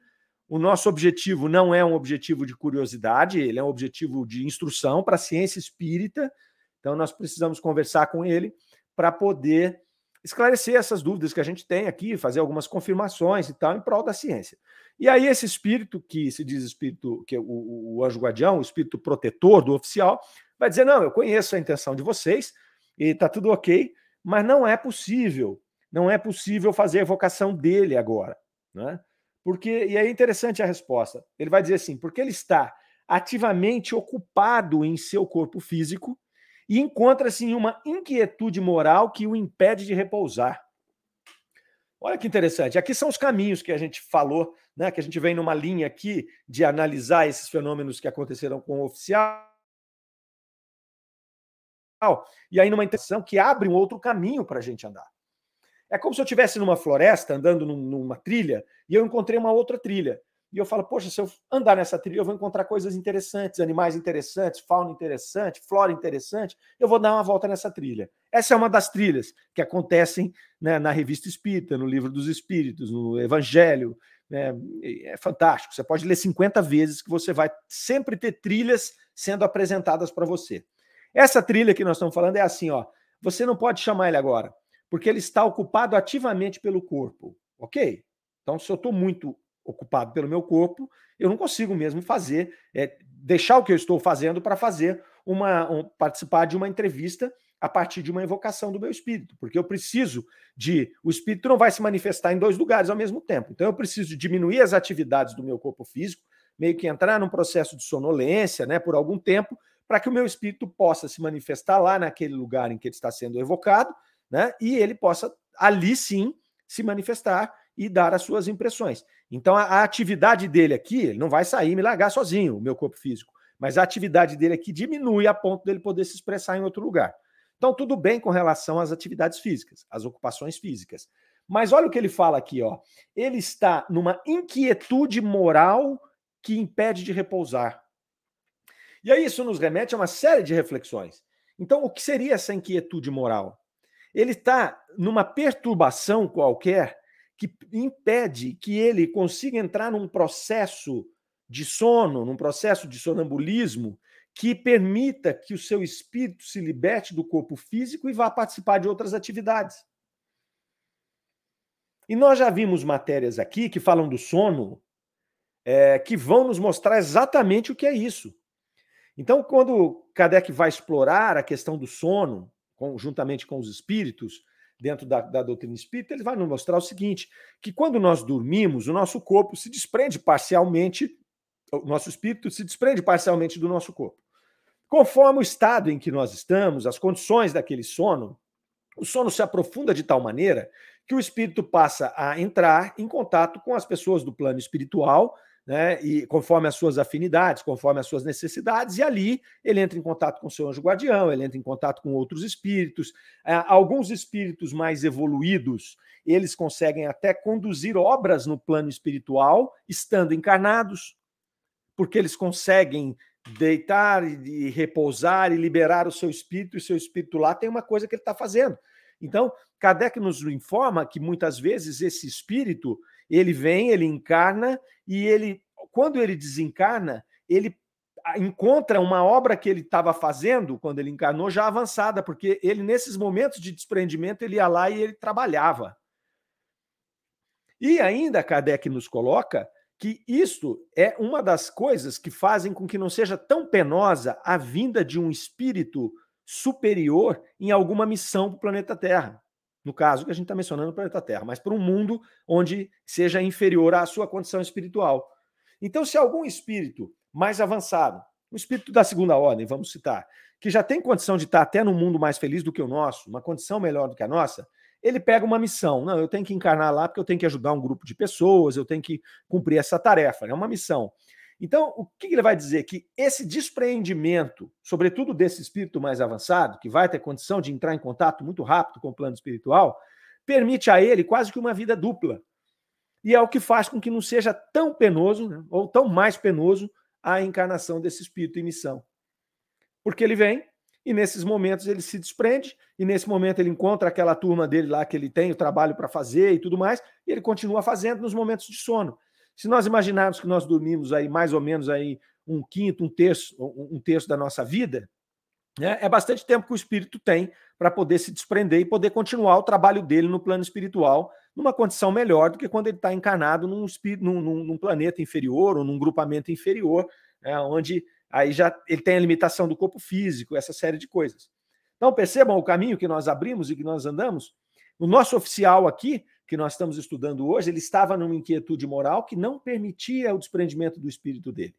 O nosso objetivo não é um objetivo de curiosidade, ele é um objetivo de instrução para a ciência espírita. Então, nós precisamos conversar com ele para poder esclarecer essas dúvidas que a gente tem aqui, fazer algumas confirmações e tal, em prol da ciência. E aí, esse espírito, que se diz espírito, que é o, o anjo guardião, o espírito protetor do oficial, vai dizer: não, eu conheço a intenção de vocês e está tudo ok, mas não é possível, não é possível fazer a evocação dele agora. Né? Porque, e é interessante a resposta. Ele vai dizer assim: porque ele está ativamente ocupado em seu corpo físico e encontra-se em uma inquietude moral que o impede de repousar. Olha que interessante. Aqui são os caminhos que a gente falou, né? Que a gente vem numa linha aqui de analisar esses fenômenos que aconteceram com o oficial. E aí, numa intenção que abre um outro caminho para a gente andar. É como se eu estivesse numa floresta, andando numa trilha, e eu encontrei uma outra trilha. E eu falo, poxa, se eu andar nessa trilha, eu vou encontrar coisas interessantes, animais interessantes, fauna interessante, flora interessante. Eu vou dar uma volta nessa trilha. Essa é uma das trilhas que acontecem né, na revista Espírita, no livro dos Espíritos, no Evangelho. Né, é fantástico. Você pode ler 50 vezes que você vai sempre ter trilhas sendo apresentadas para você. Essa trilha que nós estamos falando é assim, ó. Você não pode chamar ele agora, porque ele está ocupado ativamente pelo corpo, ok? Então, se eu estou muito ocupado pelo meu corpo, eu não consigo mesmo fazer, é, deixar o que eu estou fazendo para fazer uma um, participar de uma entrevista a partir de uma invocação do meu espírito, porque eu preciso de o espírito não vai se manifestar em dois lugares ao mesmo tempo. Então eu preciso diminuir as atividades do meu corpo físico, meio que entrar num processo de sonolência, né, por algum tempo, para que o meu espírito possa se manifestar lá naquele lugar em que ele está sendo evocado, né, e ele possa ali sim se manifestar e dar as suas impressões. Então, a, a atividade dele aqui, ele não vai sair e me largar sozinho, o meu corpo físico, mas a atividade dele aqui diminui a ponto dele poder se expressar em outro lugar. Então, tudo bem com relação às atividades físicas, às ocupações físicas. Mas olha o que ele fala aqui, ó. Ele está numa inquietude moral que impede de repousar. E aí isso nos remete a uma série de reflexões. Então, o que seria essa inquietude moral? Ele está numa perturbação qualquer que impede que ele consiga entrar num processo de sono, num processo de sonambulismo que permita que o seu espírito se liberte do corpo físico e vá participar de outras atividades. E nós já vimos matérias aqui que falam do sono, é, que vão nos mostrar exatamente o que é isso. Então, quando Kardec vai explorar a questão do sono, com, juntamente com os espíritos, dentro da, da doutrina espírita, ele vai nos mostrar o seguinte: que quando nós dormimos, o nosso corpo se desprende parcialmente, o nosso espírito se desprende parcialmente do nosso corpo. Conforme o estado em que nós estamos, as condições daquele sono, o sono se aprofunda de tal maneira que o espírito passa a entrar em contato com as pessoas do plano espiritual, né, e conforme as suas afinidades, conforme as suas necessidades, e ali ele entra em contato com o seu anjo guardião, ele entra em contato com outros espíritos. É, alguns espíritos mais evoluídos, eles conseguem até conduzir obras no plano espiritual, estando encarnados, porque eles conseguem deitar e repousar e liberar o seu espírito, e seu espírito lá tem uma coisa que ele está fazendo. Então, Kardec nos informa que muitas vezes esse espírito ele vem, ele encarna e ele, quando ele desencarna, ele encontra uma obra que ele estava fazendo quando ele encarnou já avançada, porque ele nesses momentos de desprendimento ele ia lá e ele trabalhava. E ainda Kardec nos coloca que isto é uma das coisas que fazem com que não seja tão penosa a vinda de um espírito superior em alguma missão para o planeta Terra. No caso que a gente está mencionando o planeta Terra, mas para um mundo onde seja inferior à sua condição espiritual. Então, se algum espírito mais avançado, um espírito da segunda ordem, vamos citar, que já tem condição de estar até no mundo mais feliz do que o nosso, uma condição melhor do que a nossa, ele pega uma missão. Não, eu tenho que encarnar lá porque eu tenho que ajudar um grupo de pessoas, eu tenho que cumprir essa tarefa, é uma missão. Então, o que ele vai dizer? Que esse despreendimento, sobretudo desse espírito mais avançado, que vai ter condição de entrar em contato muito rápido com o plano espiritual, permite a ele quase que uma vida dupla. E é o que faz com que não seja tão penoso, né, ou tão mais penoso, a encarnação desse espírito em missão. Porque ele vem, e nesses momentos ele se desprende, e nesse momento ele encontra aquela turma dele lá que ele tem o trabalho para fazer e tudo mais, e ele continua fazendo nos momentos de sono. Se nós imaginarmos que nós dormimos aí mais ou menos aí um quinto, um terço, um terço da nossa vida, né, é bastante tempo que o espírito tem para poder se desprender e poder continuar o trabalho dele no plano espiritual numa condição melhor do que quando ele está encarnado num, num, num, planeta inferior ou num grupamento inferior, né, onde aí já ele tem a limitação do corpo físico, essa série de coisas. Então percebam o caminho que nós abrimos e que nós andamos. O nosso oficial aqui que nós estamos estudando hoje, ele estava numa inquietude moral que não permitia o desprendimento do espírito dele.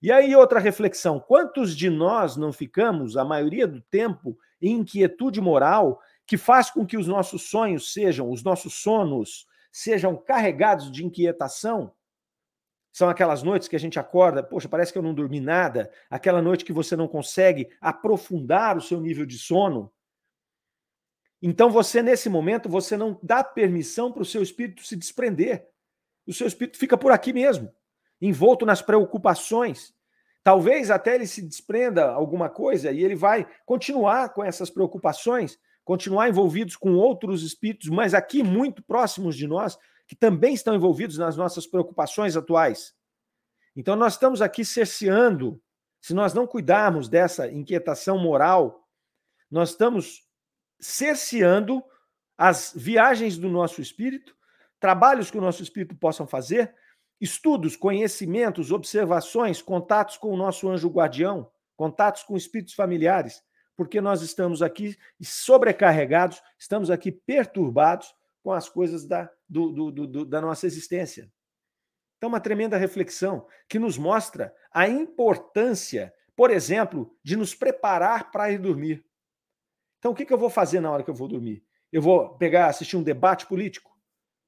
E aí, outra reflexão: quantos de nós não ficamos, a maioria do tempo, em inquietude moral que faz com que os nossos sonhos sejam, os nossos sonos, sejam carregados de inquietação? São aquelas noites que a gente acorda, poxa, parece que eu não dormi nada, aquela noite que você não consegue aprofundar o seu nível de sono, então você nesse momento você não dá permissão para o seu espírito se desprender. O seu espírito fica por aqui mesmo, envolto nas preocupações. Talvez até ele se desprenda alguma coisa e ele vai continuar com essas preocupações, continuar envolvidos com outros espíritos, mas aqui muito próximos de nós, que também estão envolvidos nas nossas preocupações atuais. Então nós estamos aqui cerceando, se nós não cuidarmos dessa inquietação moral, nós estamos cerceando as viagens do nosso espírito, trabalhos que o nosso espírito possam fazer, estudos, conhecimentos, observações, contatos com o nosso anjo guardião, contatos com espíritos familiares, porque nós estamos aqui sobrecarregados, estamos aqui perturbados com as coisas da, do, do, do, da nossa existência. Então, uma tremenda reflexão que nos mostra a importância, por exemplo, de nos preparar para ir dormir. Então, o que, que eu vou fazer na hora que eu vou dormir? Eu vou pegar, assistir um debate político?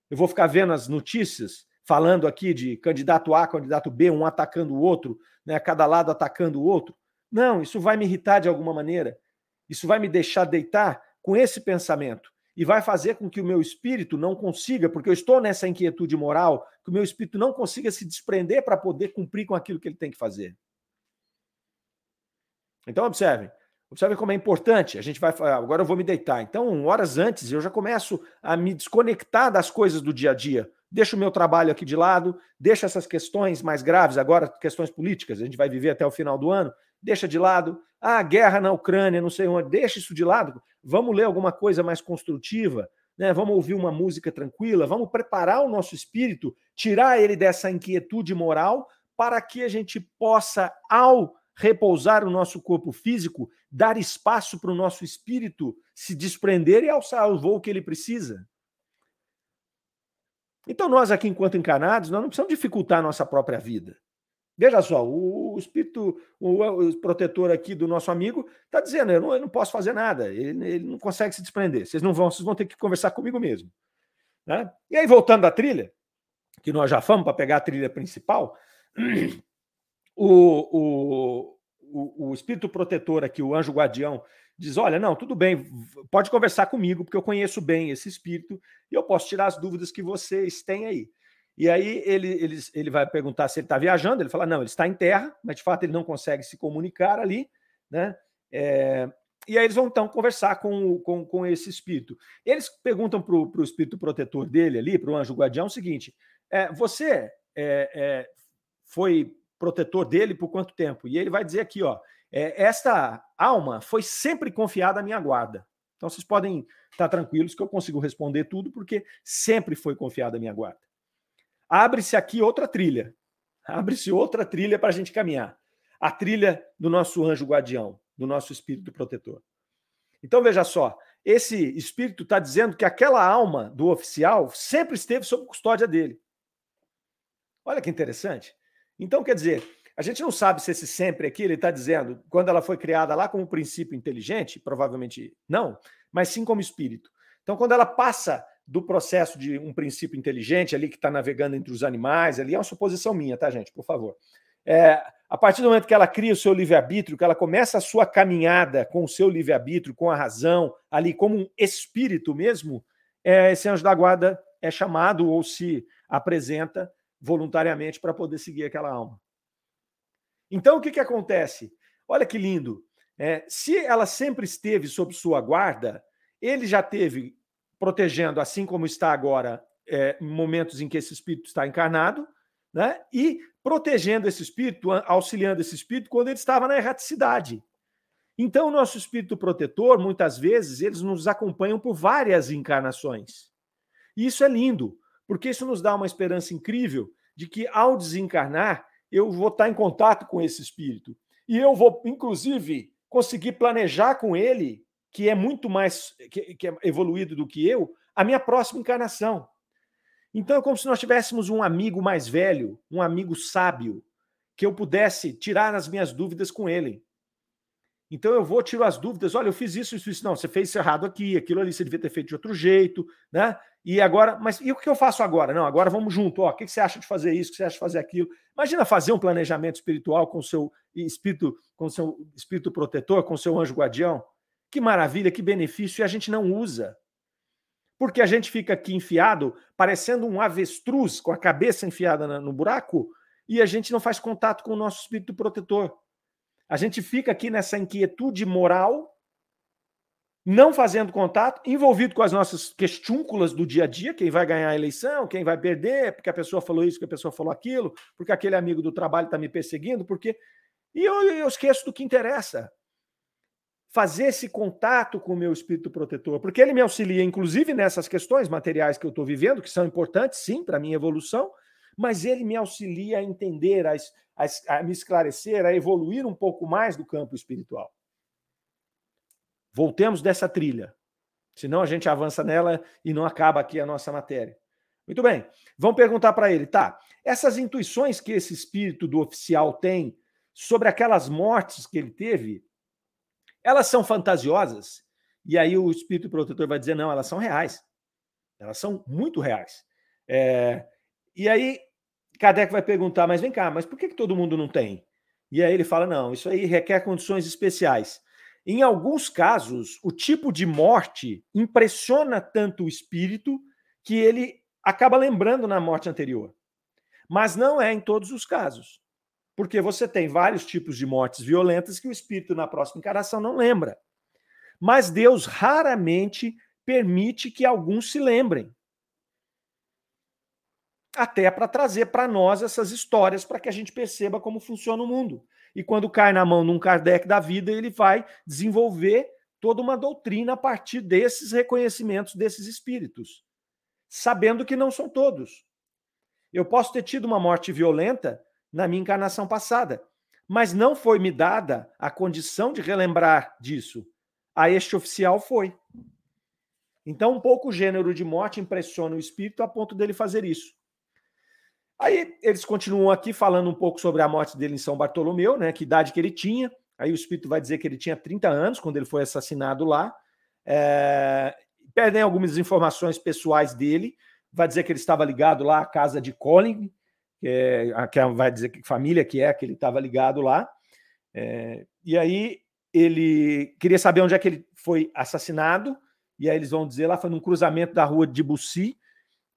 Eu vou ficar vendo as notícias, falando aqui de candidato A, candidato B, um atacando o outro, né, cada lado atacando o outro? Não, isso vai me irritar de alguma maneira. Isso vai me deixar deitar com esse pensamento e vai fazer com que o meu espírito não consiga, porque eu estou nessa inquietude moral, que o meu espírito não consiga se desprender para poder cumprir com aquilo que ele tem que fazer. Então, observem, Observe como é importante. A gente vai agora eu vou me deitar. Então, horas antes, eu já começo a me desconectar das coisas do dia a dia. Deixo o meu trabalho aqui de lado, deixo essas questões mais graves, agora questões políticas, a gente vai viver até o final do ano, deixa de lado. Ah, guerra na Ucrânia, não sei onde, deixa isso de lado. Vamos ler alguma coisa mais construtiva, né? vamos ouvir uma música tranquila, vamos preparar o nosso espírito, tirar ele dessa inquietude moral, para que a gente possa, ao repousar o nosso corpo físico, dar espaço para o nosso espírito se desprender e alçar o voo que ele precisa. Então, nós aqui, enquanto encarnados, nós não precisamos dificultar a nossa própria vida. Veja só, o, espírito, o, protetor aqui do nosso amigo está dizendo: eu não, eu não, posso fazer nada, ele, ele, não consegue se desprender. Vocês não vão, vocês vão ter que conversar comigo mesmo. Né? E aí, voltando à trilha, que nós já fomos para pegar a trilha principal, o, o, o, espírito protetor aqui, o anjo guardião, diz: Olha, não, tudo bem, pode conversar comigo, porque eu conheço bem esse espírito e eu posso tirar as dúvidas que vocês têm aí. E aí ele, ele, ele vai perguntar se ele está viajando, ele fala: não, ele está em terra, mas de fato ele não consegue se comunicar ali, né? É, e aí eles vão então conversar com, com, com esse espírito. Eles perguntam para o espírito protetor dele ali, para o anjo guardião, o seguinte: é, você é, é foi protetor dele por quanto tempo? E ele vai dizer aqui, ó, é, esta alma foi sempre confiada à minha guarda. Então vocês podem estar tranquilos que eu consigo responder tudo, porque sempre foi confiada à minha guarda. Abre-se aqui outra trilha. Abre-se outra trilha para a gente caminhar. A trilha do nosso anjo guardião, do nosso espírito protetor. Então veja só, esse espírito está dizendo que aquela alma do oficial sempre esteve sob custódia dele. Olha que interessante. Então, quer dizer, a gente não sabe se esse sempre aqui, ele está dizendo, quando ela foi criada lá como princípio inteligente, provavelmente não, mas sim como espírito. Então, quando ela passa do processo de um princípio inteligente ali que está navegando entre os animais, ali é uma suposição minha, tá, gente? Por favor. É, a partir do momento que ela cria o seu livre-arbítrio, que ela começa a sua caminhada com o seu livre-arbítrio, com a razão, ali como um espírito mesmo, é, esse anjo da guarda é chamado ou se apresenta voluntariamente para poder seguir aquela alma. Então, o que, que acontece? Olha que lindo. É, se ela sempre esteve sob sua guarda, ele já teve protegendo, assim como está agora, é, momentos em que esse espírito está encarnado, né? e protegendo esse espírito, auxiliando esse espírito quando ele estava na erraticidade. Então, o nosso espírito protetor, muitas vezes, eles nos acompanham por várias encarnações. E isso é lindo, porque isso nos dá uma esperança incrível de que ao desencarnar, eu vou estar em contato com esse espírito. E eu vou, inclusive, conseguir planejar com ele, que é muito mais que, que é evoluído do que eu, a minha próxima encarnação. Então é como se nós tivéssemos um amigo mais velho, um amigo sábio, que eu pudesse tirar as minhas dúvidas com ele. Então eu vou, tiro as dúvidas. Olha, eu fiz isso, isso, isso. Não, você fez errado aqui, aquilo ali você devia ter feito de outro jeito, né? E agora, mas e o que eu faço agora? Não, agora vamos junto. Ó, o que você acha de fazer isso? O que você acha de fazer aquilo? Imagina fazer um planejamento espiritual com o seu espírito, com o seu espírito protetor, com o seu anjo guardião. Que maravilha, que benefício, e a gente não usa. Porque a gente fica aqui enfiado, parecendo um avestruz com a cabeça enfiada no buraco, e a gente não faz contato com o nosso espírito protetor. A gente fica aqui nessa inquietude moral, não fazendo contato, envolvido com as nossas questúnculas do dia a dia, quem vai ganhar a eleição, quem vai perder, porque a pessoa falou isso, porque a pessoa falou aquilo, porque aquele amigo do trabalho está me perseguindo, porque. E eu, eu esqueço do que interessa. Fazer esse contato com o meu espírito protetor, porque ele me auxilia, inclusive, nessas questões materiais que eu estou vivendo, que são importantes, sim, para a minha evolução, mas ele me auxilia a entender, a, a, a me esclarecer, a evoluir um pouco mais do campo espiritual. Voltemos dessa trilha, senão a gente avança nela e não acaba aqui a nossa matéria. Muito bem, vamos perguntar para ele, tá? Essas intuições que esse espírito do oficial tem sobre aquelas mortes que ele teve, elas são fantasiosas? E aí o espírito protetor vai dizer: não, elas são reais. Elas são muito reais. É... E aí Kardec vai perguntar, mas vem cá, mas por que, que todo mundo não tem? E aí ele fala: não, isso aí requer condições especiais. Em alguns casos, o tipo de morte impressiona tanto o espírito que ele acaba lembrando na morte anterior. Mas não é em todos os casos. Porque você tem vários tipos de mortes violentas que o espírito na próxima encarnação não lembra. Mas Deus raramente permite que alguns se lembrem. Até para trazer para nós essas histórias para que a gente perceba como funciona o mundo. E quando cai na mão de um Kardec da vida, ele vai desenvolver toda uma doutrina a partir desses reconhecimentos desses espíritos, sabendo que não são todos. Eu posso ter tido uma morte violenta na minha encarnação passada, mas não foi me dada a condição de relembrar disso. A este oficial foi. Então, um pouco o gênero de morte impressiona o espírito a ponto dele fazer isso. Aí eles continuam aqui falando um pouco sobre a morte dele em São Bartolomeu, né? Que idade que ele tinha. Aí o espírito vai dizer que ele tinha 30 anos quando ele foi assassinado lá. É... Perdem algumas informações pessoais dele. Vai dizer que ele estava ligado lá à casa de Colin, que, é, que vai dizer que família que é que ele estava ligado lá. É... E aí ele queria saber onde é que ele foi assassinado. E aí eles vão dizer lá foi num cruzamento da rua de Bussy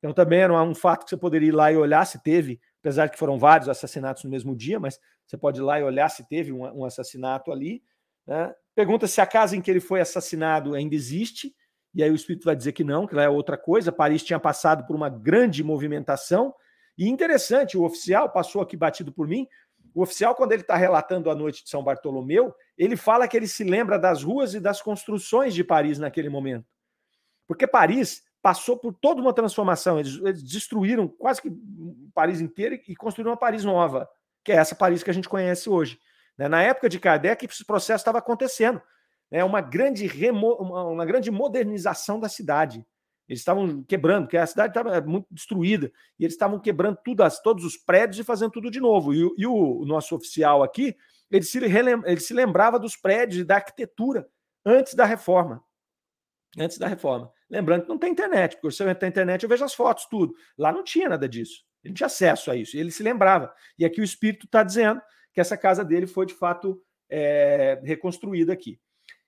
então também era um fato que você poderia ir lá e olhar se teve, apesar de que foram vários assassinatos no mesmo dia, mas você pode ir lá e olhar se teve um, um assassinato ali. Né? Pergunta se a casa em que ele foi assassinado ainda existe, e aí o espírito vai dizer que não, que lá é outra coisa. Paris tinha passado por uma grande movimentação, e interessante, o oficial passou aqui batido por mim. O oficial, quando ele está relatando a noite de São Bartolomeu, ele fala que ele se lembra das ruas e das construções de Paris naquele momento. Porque Paris passou por toda uma transformação. Eles, eles, destruíram quase que Paris inteiro e construíram uma Paris nova, que é essa Paris que a gente conhece hoje. Né? Na época de Kardec, esse processo estava acontecendo. Né? Uma, grande remo, uma, uma, grande modernização da cidade. Eles estavam quebrando, porque a cidade estava muito destruída, e eles estavam quebrando tudo, todos os prédios e fazendo tudo de novo. E, e o, o, nosso oficial aqui, ele se, ele se lembrava dos prédios e da arquitetura antes da reforma. Antes da reforma. Lembrando que não tem internet, porque se eu entrar na internet eu vejo as fotos, tudo. Lá não tinha nada disso. Ele tinha acesso a isso. Ele se lembrava. E aqui o Espírito está dizendo que essa casa dele foi de fato é, reconstruída aqui.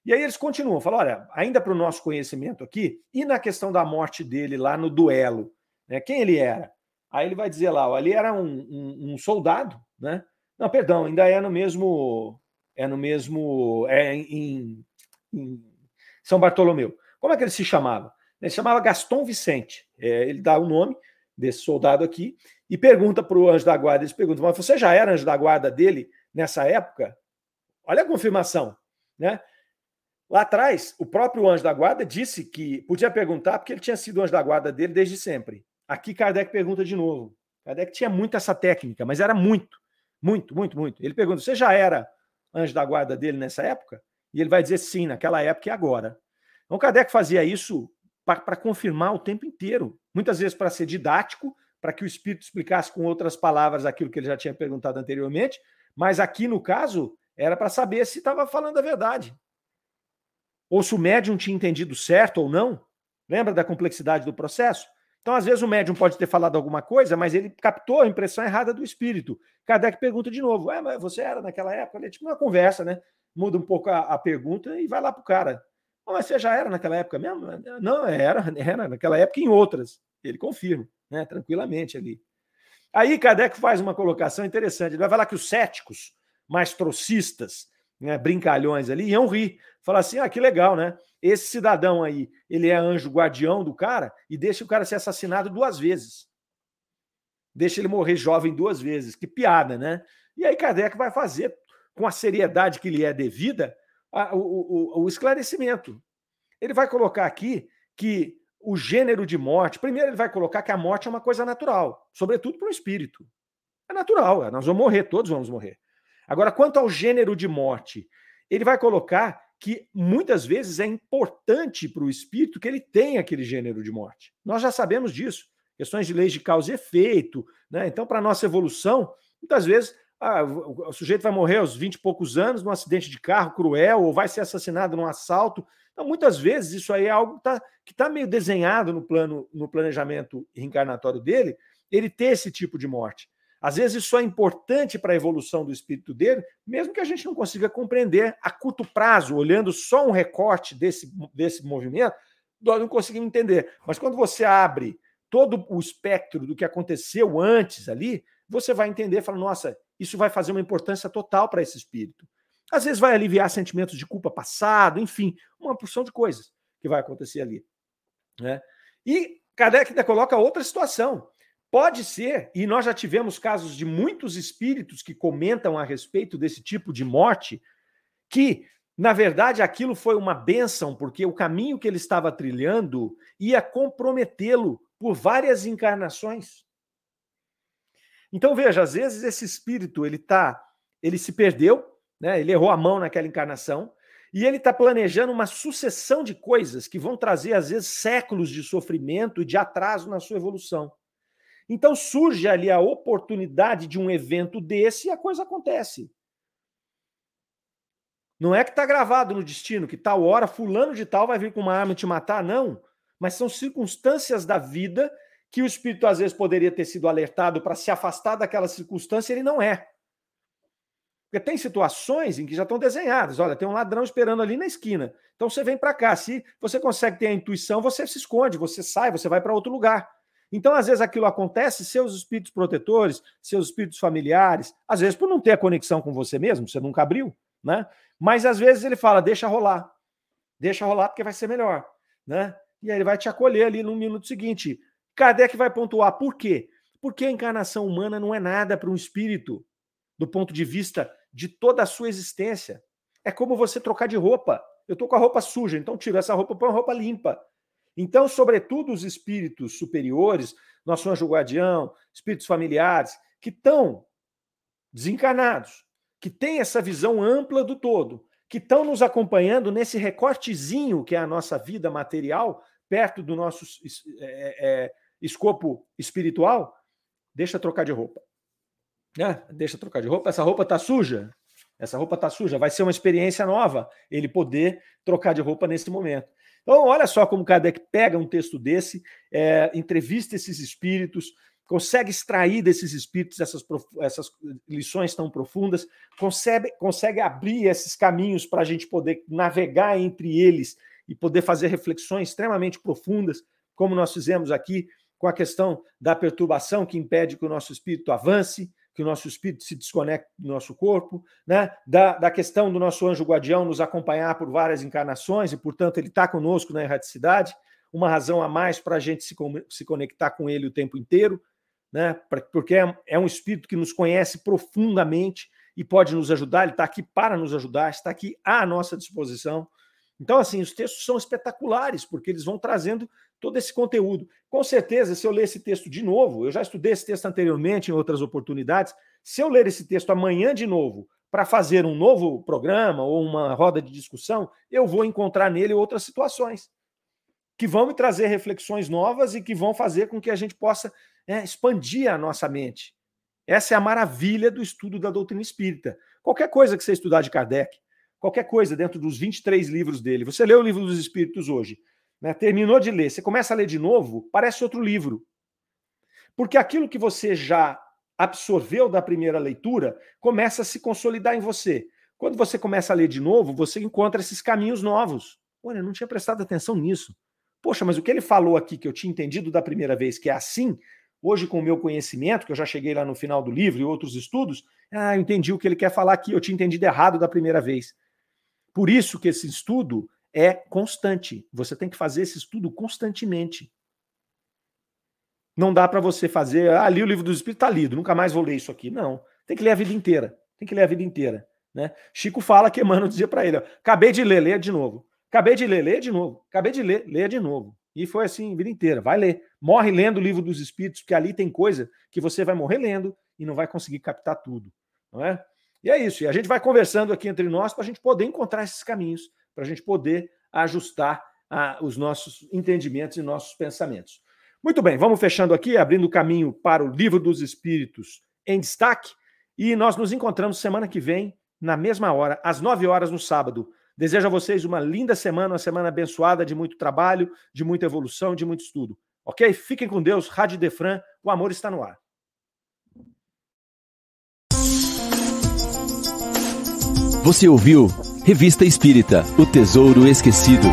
E aí eles continuam, falam: olha, ainda para o nosso conhecimento aqui, e na questão da morte dele lá no duelo, né, quem ele era? Aí ele vai dizer lá: ó, ali era um, um, um, soldado, né? Não, perdão, ainda é no mesmo. É no mesmo. É em, em São Bartolomeu. Como é que ele se chamava? Ele se chamava Gaston Vicente. É, ele dá o nome desse soldado aqui e pergunta para o anjo da guarda: eles perguntam, mas você já era anjo da guarda dele nessa época? Olha a confirmação. Né? Lá atrás, o próprio anjo da guarda disse que podia perguntar porque ele tinha sido anjo da guarda dele desde sempre. Aqui Kardec pergunta de novo. Kardec tinha muito essa técnica, mas era muito, muito, muito, muito. Ele pergunta: você já era anjo da guarda dele nessa época? E ele vai dizer sim, naquela época e agora. Então, Kardec fazia isso para confirmar o tempo inteiro, muitas vezes para ser didático, para que o espírito explicasse com outras palavras aquilo que ele já tinha perguntado anteriormente, mas aqui no caso era para saber se estava falando a verdade. Ou se o médium tinha entendido certo ou não. Lembra da complexidade do processo? Então, às vezes, o médium pode ter falado alguma coisa, mas ele captou a impressão errada do espírito. Kardec pergunta de novo: é, mas você era naquela época? É tipo uma conversa, né? Muda um pouco a, a pergunta e vai lá para o cara. Mas você já era naquela época mesmo? Não, era, era naquela época em outras. Ele confirma, né, tranquilamente ali. Aí Kardec faz uma colocação interessante. Ele vai falar que os céticos, mais trocistas, né, brincalhões ali, iam rir. Falar assim: ah, que legal, né? Esse cidadão aí, ele é anjo guardião do cara e deixa o cara ser assassinado duas vezes. Deixa ele morrer jovem duas vezes. Que piada, né? E aí Kardec vai fazer, com a seriedade que lhe é devida, a, o, o, o esclarecimento. Ele vai colocar aqui que o gênero de morte, primeiro ele vai colocar que a morte é uma coisa natural, sobretudo para o espírito. É natural, é, nós vamos morrer, todos vamos morrer. Agora, quanto ao gênero de morte, ele vai colocar que muitas vezes é importante para o espírito que ele tenha aquele gênero de morte. Nós já sabemos disso. Questões de leis de causa e efeito. Né? Então, para a nossa evolução, muitas vezes ah, o sujeito vai morrer aos 20 e poucos anos num acidente de carro cruel ou vai ser assassinado num assalto. Então, muitas vezes, isso aí é algo que está tá meio desenhado no plano no planejamento reencarnatório dele, ele ter esse tipo de morte. Às vezes, isso é importante para a evolução do espírito dele, mesmo que a gente não consiga compreender a curto prazo, olhando só um recorte desse, desse movimento, nós não conseguimos entender. Mas quando você abre todo o espectro do que aconteceu antes ali, você vai entender e fala, nossa, isso vai fazer uma importância total para esse espírito. Às vezes vai aliviar sentimentos de culpa passado, enfim, uma porção de coisas que vai acontecer ali. Né? E Kardec ainda coloca outra situação. Pode ser, e nós já tivemos casos de muitos espíritos que comentam a respeito desse tipo de morte, que, na verdade, aquilo foi uma bênção, porque o caminho que ele estava trilhando ia comprometê-lo por várias encarnações. Então, veja, às vezes esse espírito ele tá, ele se perdeu, né? Ele errou a mão naquela encarnação e ele está planejando uma sucessão de coisas que vão trazer às vezes séculos de sofrimento e de atraso na sua evolução. Então surge ali a oportunidade de um evento desse e a coisa acontece. Não é que está gravado no destino que tal hora fulano de tal vai vir com uma arma te matar, não. Mas são circunstâncias da vida que o espírito às vezes poderia ter sido alertado para se afastar daquela circunstância, ele não é. Porque tem situações em que já estão desenhadas. Olha, tem um ladrão esperando ali na esquina. Então você vem para cá. Se você consegue ter a intuição, você se esconde, você sai, você vai para outro lugar. Então, às vezes, aquilo acontece, seus espíritos protetores, seus espíritos familiares, às vezes por não ter a conexão com você mesmo, você nunca abriu, né? Mas às vezes ele fala, deixa rolar. Deixa rolar porque vai ser melhor, né? E aí ele vai te acolher ali no minuto seguinte. Kardec vai pontuar por quê? Porque a encarnação humana não é nada para um espírito do ponto de vista de toda a sua existência. É como você trocar de roupa. Eu tô com a roupa suja, então tiro essa roupa para uma roupa limpa. Então, sobretudo os espíritos superiores, nosso anjo guardião, espíritos familiares, que estão desencarnados, que têm essa visão ampla do todo, que estão nos acompanhando nesse recortezinho que é a nossa vida material, perto do nosso é, é, escopo espiritual, deixa trocar de roupa. Né? Deixa trocar de roupa. Essa roupa está suja. Essa roupa está suja. Vai ser uma experiência nova ele poder trocar de roupa nesse momento. Então, olha só como Kardec pega um texto desse, é, entrevista esses espíritos, consegue extrair desses espíritos essas, essas lições tão profundas, consegue, consegue abrir esses caminhos para a gente poder navegar entre eles e poder fazer reflexões extremamente profundas, como nós fizemos aqui com a questão da perturbação que impede que o nosso espírito avance, que o nosso espírito se desconecte do nosso corpo, né? da, da questão do nosso anjo guardião nos acompanhar por várias encarnações e, portanto, ele está conosco na erraticidade, uma razão a mais para a gente se, se conectar com ele o tempo inteiro, né? porque é, é um espírito que nos conhece profundamente e pode nos ajudar, ele está aqui para nos ajudar, está aqui à nossa disposição. Então, assim, os textos são espetaculares, porque eles vão trazendo todo esse conteúdo. Com certeza, se eu ler esse texto de novo, eu já estudei esse texto anteriormente em outras oportunidades, se eu ler esse texto amanhã de novo para fazer um novo programa ou uma roda de discussão, eu vou encontrar nele outras situações que vão me trazer reflexões novas e que vão fazer com que a gente possa é, expandir a nossa mente. Essa é a maravilha do estudo da doutrina espírita. Qualquer coisa que você estudar de Kardec, qualquer coisa dentro dos 23 livros dele, você lê o livro dos Espíritos hoje, né, terminou de ler, você começa a ler de novo, parece outro livro. Porque aquilo que você já absorveu da primeira leitura começa a se consolidar em você. Quando você começa a ler de novo, você encontra esses caminhos novos. Olha, eu não tinha prestado atenção nisso. Poxa, mas o que ele falou aqui que eu tinha entendido da primeira vez, que é assim, hoje com o meu conhecimento, que eu já cheguei lá no final do livro e outros estudos, ah, eu entendi o que ele quer falar aqui, eu tinha entendido errado da primeira vez. Por isso que esse estudo é constante. Você tem que fazer esse estudo constantemente. Não dá para você fazer, ah, li o livro dos Espíritos, está lido, nunca mais vou ler isso aqui. Não. Tem que ler a vida inteira. Tem que ler a vida inteira. Né? Chico fala que Emmanuel dizia para ele: acabei de ler, leia de novo. Acabei de ler, leia de novo. Acabei de ler, leia de novo. E foi assim a vida inteira. Vai ler. Morre lendo o livro dos Espíritos, porque ali tem coisa que você vai morrer lendo e não vai conseguir captar tudo. Não é? E é isso. E a gente vai conversando aqui entre nós para a gente poder encontrar esses caminhos para a gente poder ajustar ah, os nossos entendimentos e nossos pensamentos. Muito bem, vamos fechando aqui, abrindo o caminho para o Livro dos Espíritos em destaque. E nós nos encontramos semana que vem, na mesma hora, às 9 horas no sábado. Desejo a vocês uma linda semana, uma semana abençoada de muito trabalho, de muita evolução, de muito estudo. Ok? Fiquem com Deus. Rádio Defran, o amor está no ar. Você ouviu Revista Espírita O Tesouro Esquecido.